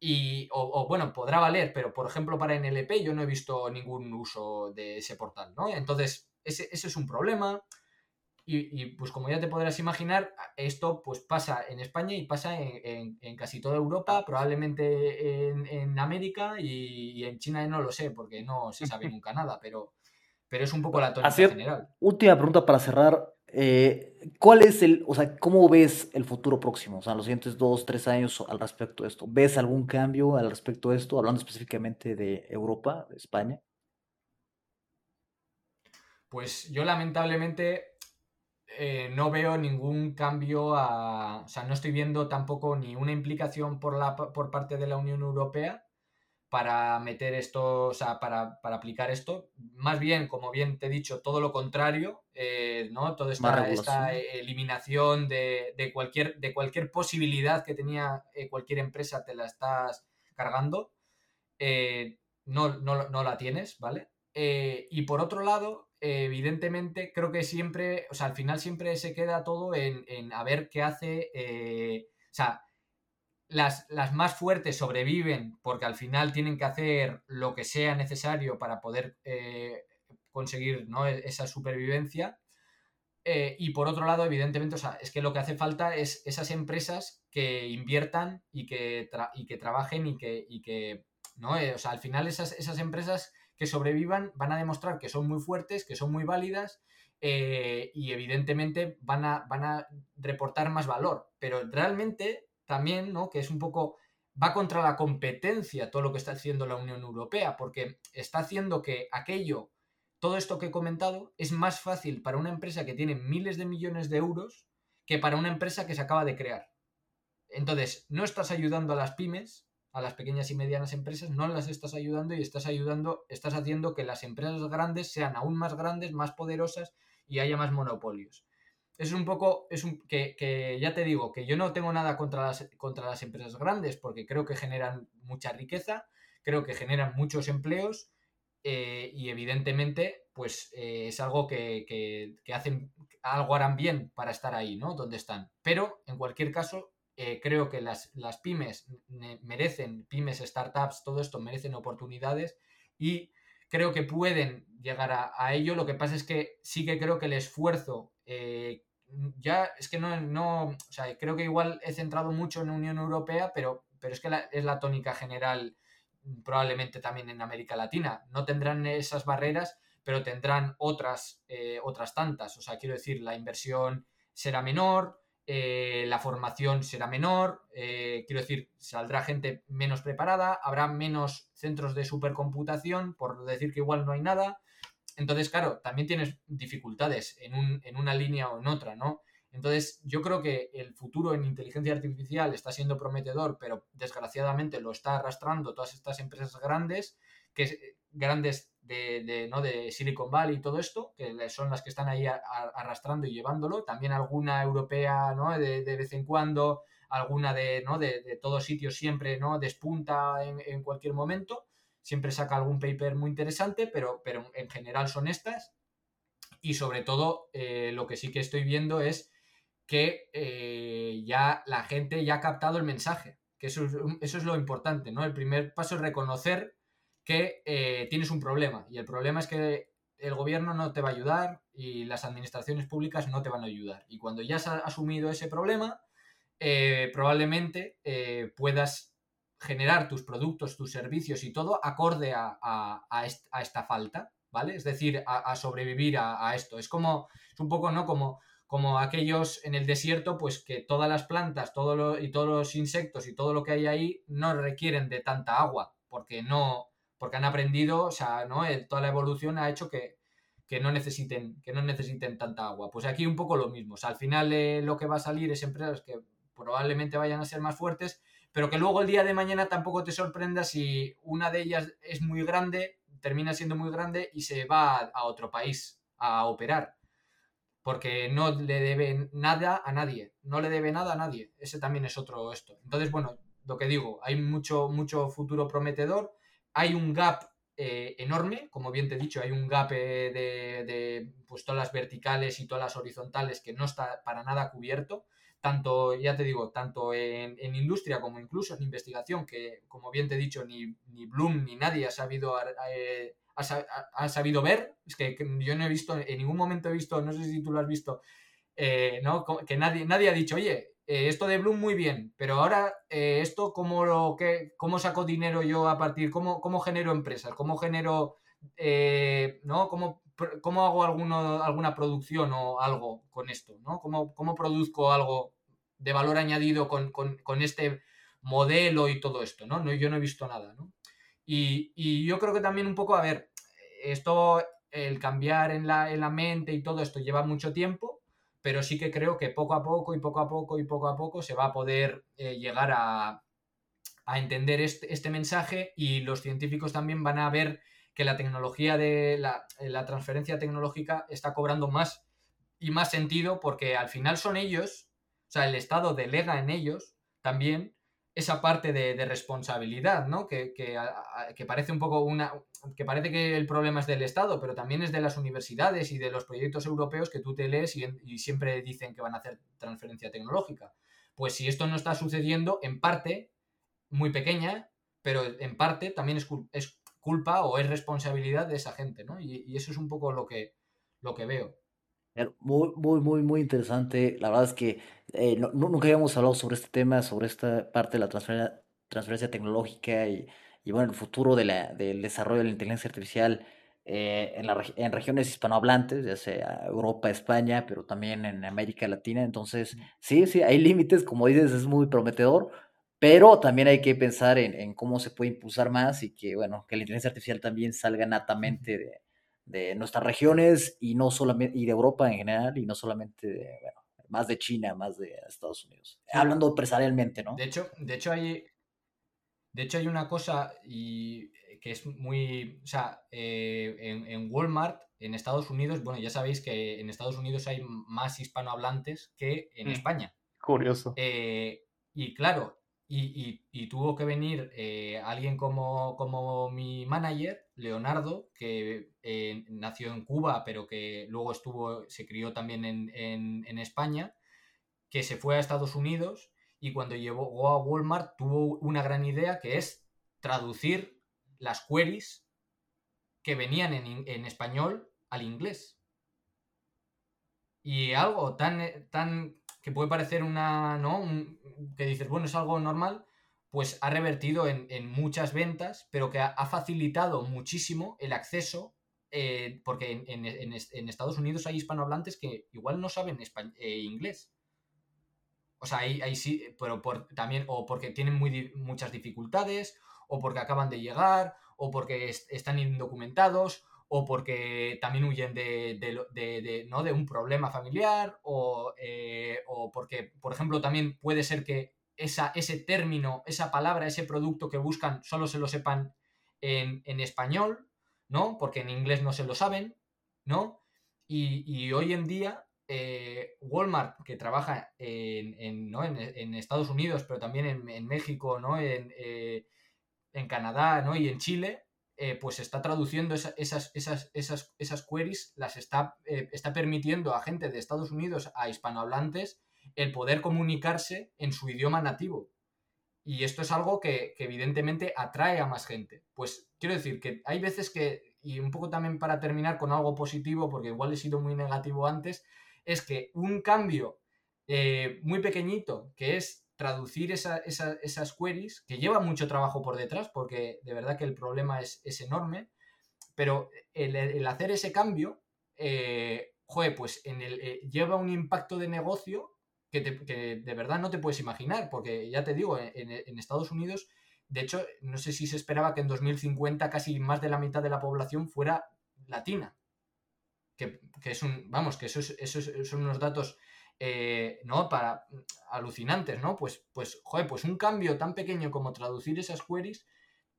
Y, o, bueno, podrá valer, pero por ejemplo para NLP yo no he visto ningún uso de ese portal, ¿no? Entonces, ese, es un problema. Y, pues como ya te podrás imaginar, esto pues pasa en España y pasa en, casi toda Europa, probablemente en, América y, en China no lo sé, porque no se sabe nunca nada, pero, pero es un poco la tónica general. Última pregunta para cerrar. Eh, ¿Cuál es el, o sea, cómo ves el futuro próximo? O sea, los siguientes dos, tres años al respecto de esto. ¿Ves algún cambio al respecto de esto? Hablando específicamente de Europa, de España. Pues yo lamentablemente eh, no veo ningún cambio a. O sea, no estoy viendo tampoco ni una implicación por, la, por parte de la Unión Europea para meter esto, o sea, para, aplicar esto. Más bien, como bien te he dicho, todo lo contrario, eh, ¿no? Toda esta, eliminación de, cualquier, de cualquier posibilidad que tenía eh, cualquier empresa, te la estás cargando. Eh, no, no, la tienes, ¿vale? y por otro lado, evidentemente, creo que siempre, o sea, al final siempre se queda todo en, en a ver qué hace, o sea, las, más fuertes sobreviven porque al final tienen que hacer lo que sea necesario para poder eh, conseguir e, esa supervivencia. Eh, y por otro lado, evidentemente, es que lo que hace falta es esas empresas que inviertan y que, y que trabajen y que, que ¿no? Eh, al final esas, esas, empresas que sobrevivan van a demostrar que son muy fuertes, que son muy válidas y evidentemente van a, van a reportar más valor. Pero realmente también, ¿no? Que es un poco, va contra la competencia todo lo que está haciendo la Unión Europea, porque está haciendo que aquello, todo esto que he comentado, es más fácil para una empresa que tiene miles de millones de euros que para una empresa que se acaba de crear. Entonces, no estás ayudando a las pymes, a las pequeñas y medianas empresas, no las estás ayudando y estás ayudando, estás haciendo que las empresas grandes sean aún más grandes, más poderosas y haya más monopolios. es un poco, es un, que, ya te digo, que yo no tengo nada contra las, contra las empresas grandes porque creo que generan mucha riqueza, creo que generan muchos empleos eh, y evidentemente pues eh, es algo que, hacen, algo harán bien para estar ahí, ¿no? Donde están. Pero en cualquier caso, eh, creo que las, las pymes merecen, pymes, startups, todo esto merecen oportunidades y creo que pueden llegar a, ello. Lo que pasa es que sí que creo que el esfuerzo, eh, ya es que no, no, o sea, creo que igual he centrado mucho en Unión Europea, pero, pero es que es la tónica general probablemente también en América Latina. No tendrán esas barreras, pero tendrán otras, eh, otras tantas. O sea, quiero decir, la inversión será menor, eh, la formación será menor, eh, quiero decir, saldrá gente menos preparada, habrá menos centros de supercomputación, por decir que igual no hay nada. Entonces, claro, también tienes dificultades en, en una línea o en otra, ¿no? Entonces, yo creo que el futuro en inteligencia artificial está siendo prometedor, pero desgraciadamente lo está arrastrando todas estas empresas grandes, que grandes de, ¿no? de Silicon Valley y todo esto, que son las que están ahí arrastrando y llevándolo. También alguna europea, ¿no? De, vez en cuando, alguna de, ¿no? de, todos sitios siempre, ¿no? Despunta en, cualquier momento. Siempre saca algún paper muy interesante, pero, pero en general son estas. Y sobre todo, eh, lo que sí que estoy viendo es que eh, ya la gente ya ha captado el mensaje, que eso, eso es lo importante, ¿no? El primer paso es reconocer que eh, tienes un problema y el problema es que el gobierno no te va a ayudar y las administraciones públicas no te van a ayudar. Y cuando ya has asumido ese problema, eh, probablemente eh, puedas generar tus productos, tus servicios y todo acorde a, esta falta, ¿vale? Es decir, a, sobrevivir a, esto. Es como, es un poco, ¿no? Como, como aquellos en el desierto, pues que todas las plantas todo y todos los insectos y todo lo que hay ahí no requieren de tanta agua, porque no, porque han aprendido, o sea, ¿no? toda la evolución ha hecho que, no necesiten, que no necesiten tanta agua. Pues aquí un poco lo mismo. O sea, al final eh, lo que va a salir es empresas que probablemente vayan a ser más fuertes, pero que luego el día de mañana tampoco te sorprenda si una de ellas es muy grande, termina siendo muy grande y se va a, otro país a operar. Porque no le debe nada a nadie. No le debe nada a nadie. Ese también es otro esto. Entonces, bueno, lo que digo, hay mucho, mucho futuro prometedor hay un gap eh, enorme, como bien te he dicho, hay un gap eh, de, pues, todas las verticales y todas las horizontales que no está para nada cubierto, tanto, ya te digo, tanto en, industria como incluso en investigación, que como bien te he dicho, ni, Bloom ni nadie ha sabido, eh, ha, sabido ver, es que, yo no he visto, en ningún momento he visto, no sé si tú lo has visto, ¿no? que nadie, nadie ha dicho, oye, eh, esto de Bloom muy bien, pero ahora eh, esto cómo lo que cómo saco dinero yo a partir, cómo, cómo genero empresas, cómo genero, eh, ¿no? ¿Cómo, cómo hago alguno, alguna producción o algo con esto, ¿no? ¿Cómo, cómo produzco algo de valor añadido con, este modelo y todo esto, ¿no? ¿no? Yo no he visto nada. Y, y, yo creo que también un poco, a ver, esto, el cambiar en la, en la mente y todo esto lleva mucho tiempo, pero sí que creo que poco a poco y poco a poco y poco a poco se va a poder eh, llegar a, entender este, este, mensaje y los científicos también van a ver que la tecnología de la, la, transferencia tecnológica está cobrando más y más sentido porque al final son ellos, o sea, el Estado delega en ellos también esa parte de, responsabilidad, ¿no? Que, parece un poco una. que parece que el problema es del Estado, pero también es de las universidades y de los proyectos europeos que tú te lees y, siempre dicen que van a hacer transferencia tecnológica. Pues si esto no está sucediendo, en parte, muy pequeña, pero en parte también es, es culpa o es responsabilidad de esa gente, ¿no? Y, y eso es un poco lo que, lo que veo. Muy, muy, muy, muy interesante. La verdad es que eh, nunca habíamos hablado sobre este tema, sobre esta parte de la transferencia, transferencia tecnológica y, y, bueno, el futuro de la, del desarrollo de la inteligencia artificial eh, en, la, en regiones hispanohablantes, ya sea Europa, España, pero también en América Latina. Entonces, sí, sí, hay límites, como dices, es muy prometedor, pero también hay que pensar en, en cómo se puede impulsar más y que, bueno, que la inteligencia artificial también salga natamente de de nuestras regiones y no solamente, y de Europa en general, y no solamente de, bueno, más de China, más de Estados Unidos. Hablando empresarialmente, ¿no? De hecho, de hecho hay, de hecho hay una cosa y que es muy. O sea, eh, en, en, Walmart, en Estados Unidos, bueno, ya sabéis que en Estados Unidos hay más hispanohablantes que en mm. España. Curioso. Eh, y claro, y, y, tuvo que venir eh, alguien como, como, mi manager, Leonardo, que nació en Cuba, pero que luego estuvo, se crió también en, en, en España, que se fue a Estados Unidos y cuando llegó a Walmart tuvo una gran idea que es traducir las queries que venían en, español al inglés. Y algo tan, eh, tan que puede parecer una, ¿no? que dices, bueno, es algo normal, pues ha revertido en, muchas ventas, pero que ha, facilitado muchísimo el acceso, eh, porque en, Estados Unidos hay hispanohablantes que igual no saben eh, inglés. O sea, ahí, sí, pero por, también, o porque tienen muy, muchas dificultades, o porque acaban de llegar, o porque están indocumentados, o porque también huyen de, ¿no? de un problema familiar, eh, o, porque, por ejemplo, también puede ser que esa, ese término, esa palabra, ese producto que buscan solo se lo sepan en, español, ¿no? Porque en inglés no se lo saben, ¿no? Y, hoy en día eh, Walmart, que trabaja en, ¿no? en, Estados Unidos, pero también en, México, ¿no? En, eh, en Canadá ¿no? y en Chile, eh, pues está traduciendo esas, esas, esas, esas queries, las está, eh, está permitiendo a gente de Estados Unidos, a hispanohablantes, el poder comunicarse en su idioma nativo. Y esto es algo que, evidentemente atrae a más gente. Pues quiero decir que hay veces que, y un poco también para terminar con algo positivo, porque igual he sido muy negativo antes, es que un cambio eh, muy pequeñito, que es traducir esas queries, que lleva mucho trabajo por detrás, porque de verdad que el problema es, enorme, pero el, hacer ese cambio, eh, pues en el, eh, lleva un impacto de negocio que, de verdad no te puedes imaginar, porque ya te digo, en, Estados Unidos, de hecho, no sé si se esperaba que en 2050 casi más de la mitad de la población fuera latina. Que, es un, vamos, que esos, esos son unos datos eh, ¿no? Para mm, alucinantes, ¿no? Pues, pues, joder, pues un cambio tan pequeño como traducir esas queries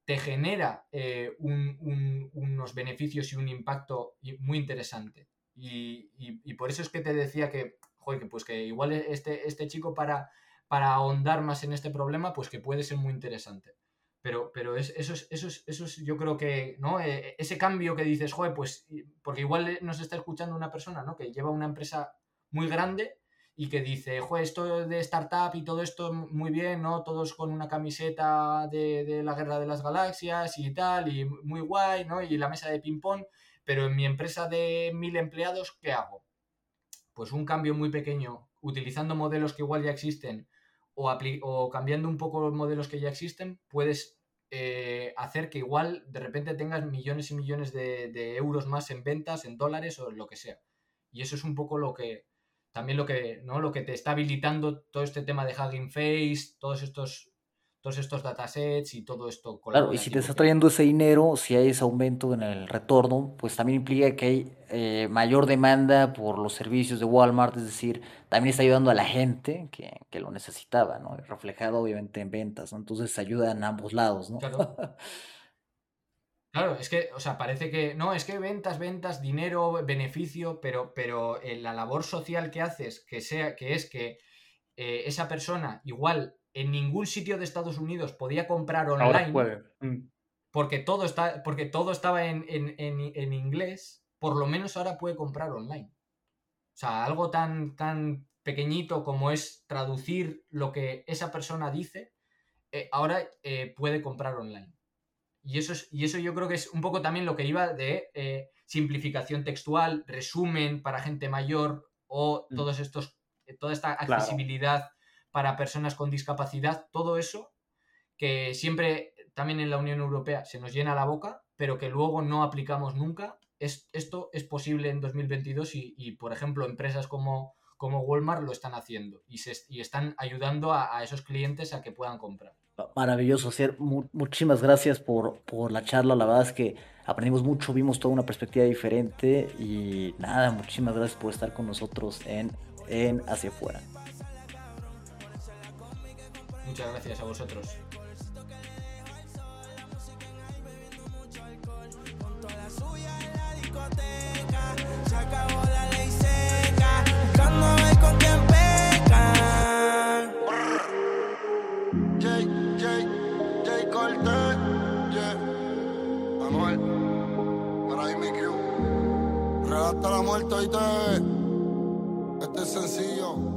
te genera eh, unos beneficios y un impacto muy interesante. Y, por eso es que te decía que, joder, pues que igual este, este chico para, para ahondar más en este problema, pues que puede ser muy interesante. Pero, pero es, eso, es, eso, es, eso es, yo creo que, ¿no? E, ese cambio que dices, joder, pues, porque igual nos está escuchando una persona, ¿no? Que lleva una empresa muy grande y que dice, joder, esto de startup y todo esto muy bien, ¿no? Todos con una camiseta de, la Guerra de las Galaxias y tal, y muy guay, ¿no? Y la mesa de ping-pong, pero en mi empresa de mil empleados, ¿qué hago? Pues un cambio muy pequeño, utilizando modelos que igual ya existen o, o cambiando un poco los modelos que ya existen, puedes eh, hacer que igual de repente tengas millones y millones de, de euros más en ventas, en dólares o lo que sea. Y eso es un poco lo que, también lo que, ¿no? lo que te está habilitando todo este tema de Hugging Face, todos estos, todos estos datasets y todo esto. Claro, y si te está trayendo ese dinero, si hay ese aumento en el retorno, pues también implica que hay eh, mayor demanda por los servicios de Walmart, es decir, también está ayudando a la gente que, que lo necesitaba, ¿no? Reflejado obviamente en ventas, ¿no? Entonces ayuda en ambos lados, ¿no? Claro. Claro, es que, o sea, parece que no, es que ventas, ventas, dinero, beneficio, pero, pero en la labor social que haces, que sea, que es que eh, esa persona igual en ningún sitio de Estados Unidos podía comprar online. Mm. Porque todo está, porque todo estaba en, en, inglés, por lo menos ahora puede comprar online. O sea, algo tan, tan pequeñito como es traducir lo que esa persona dice, eh, ahora eh, puede comprar online. Y eso, es, y eso yo creo que es un poco también lo que iba de eh, simplificación textual, resumen para gente mayor o mm. todos estos, eh, toda esta accesibilidad para personas con discapacidad, todo eso que siempre también en la Unión Europea se nos llena la boca, pero que luego no aplicamos nunca. Es, esto es posible en 2022 y, por ejemplo, empresas como, como Walmart lo están haciendo y, se, y están ayudando a esos clientes a que puedan comprar. Maravilloso, Ser. muchísimas gracias por, por la charla. La verdad es que aprendimos mucho, vimos toda una perspectiva diferente y nada, muchísimas gracias por estar con nosotros en, en Hacia Afuera. Muchas gracias a vosotros. hasta la muerte y te. Este es sencillo.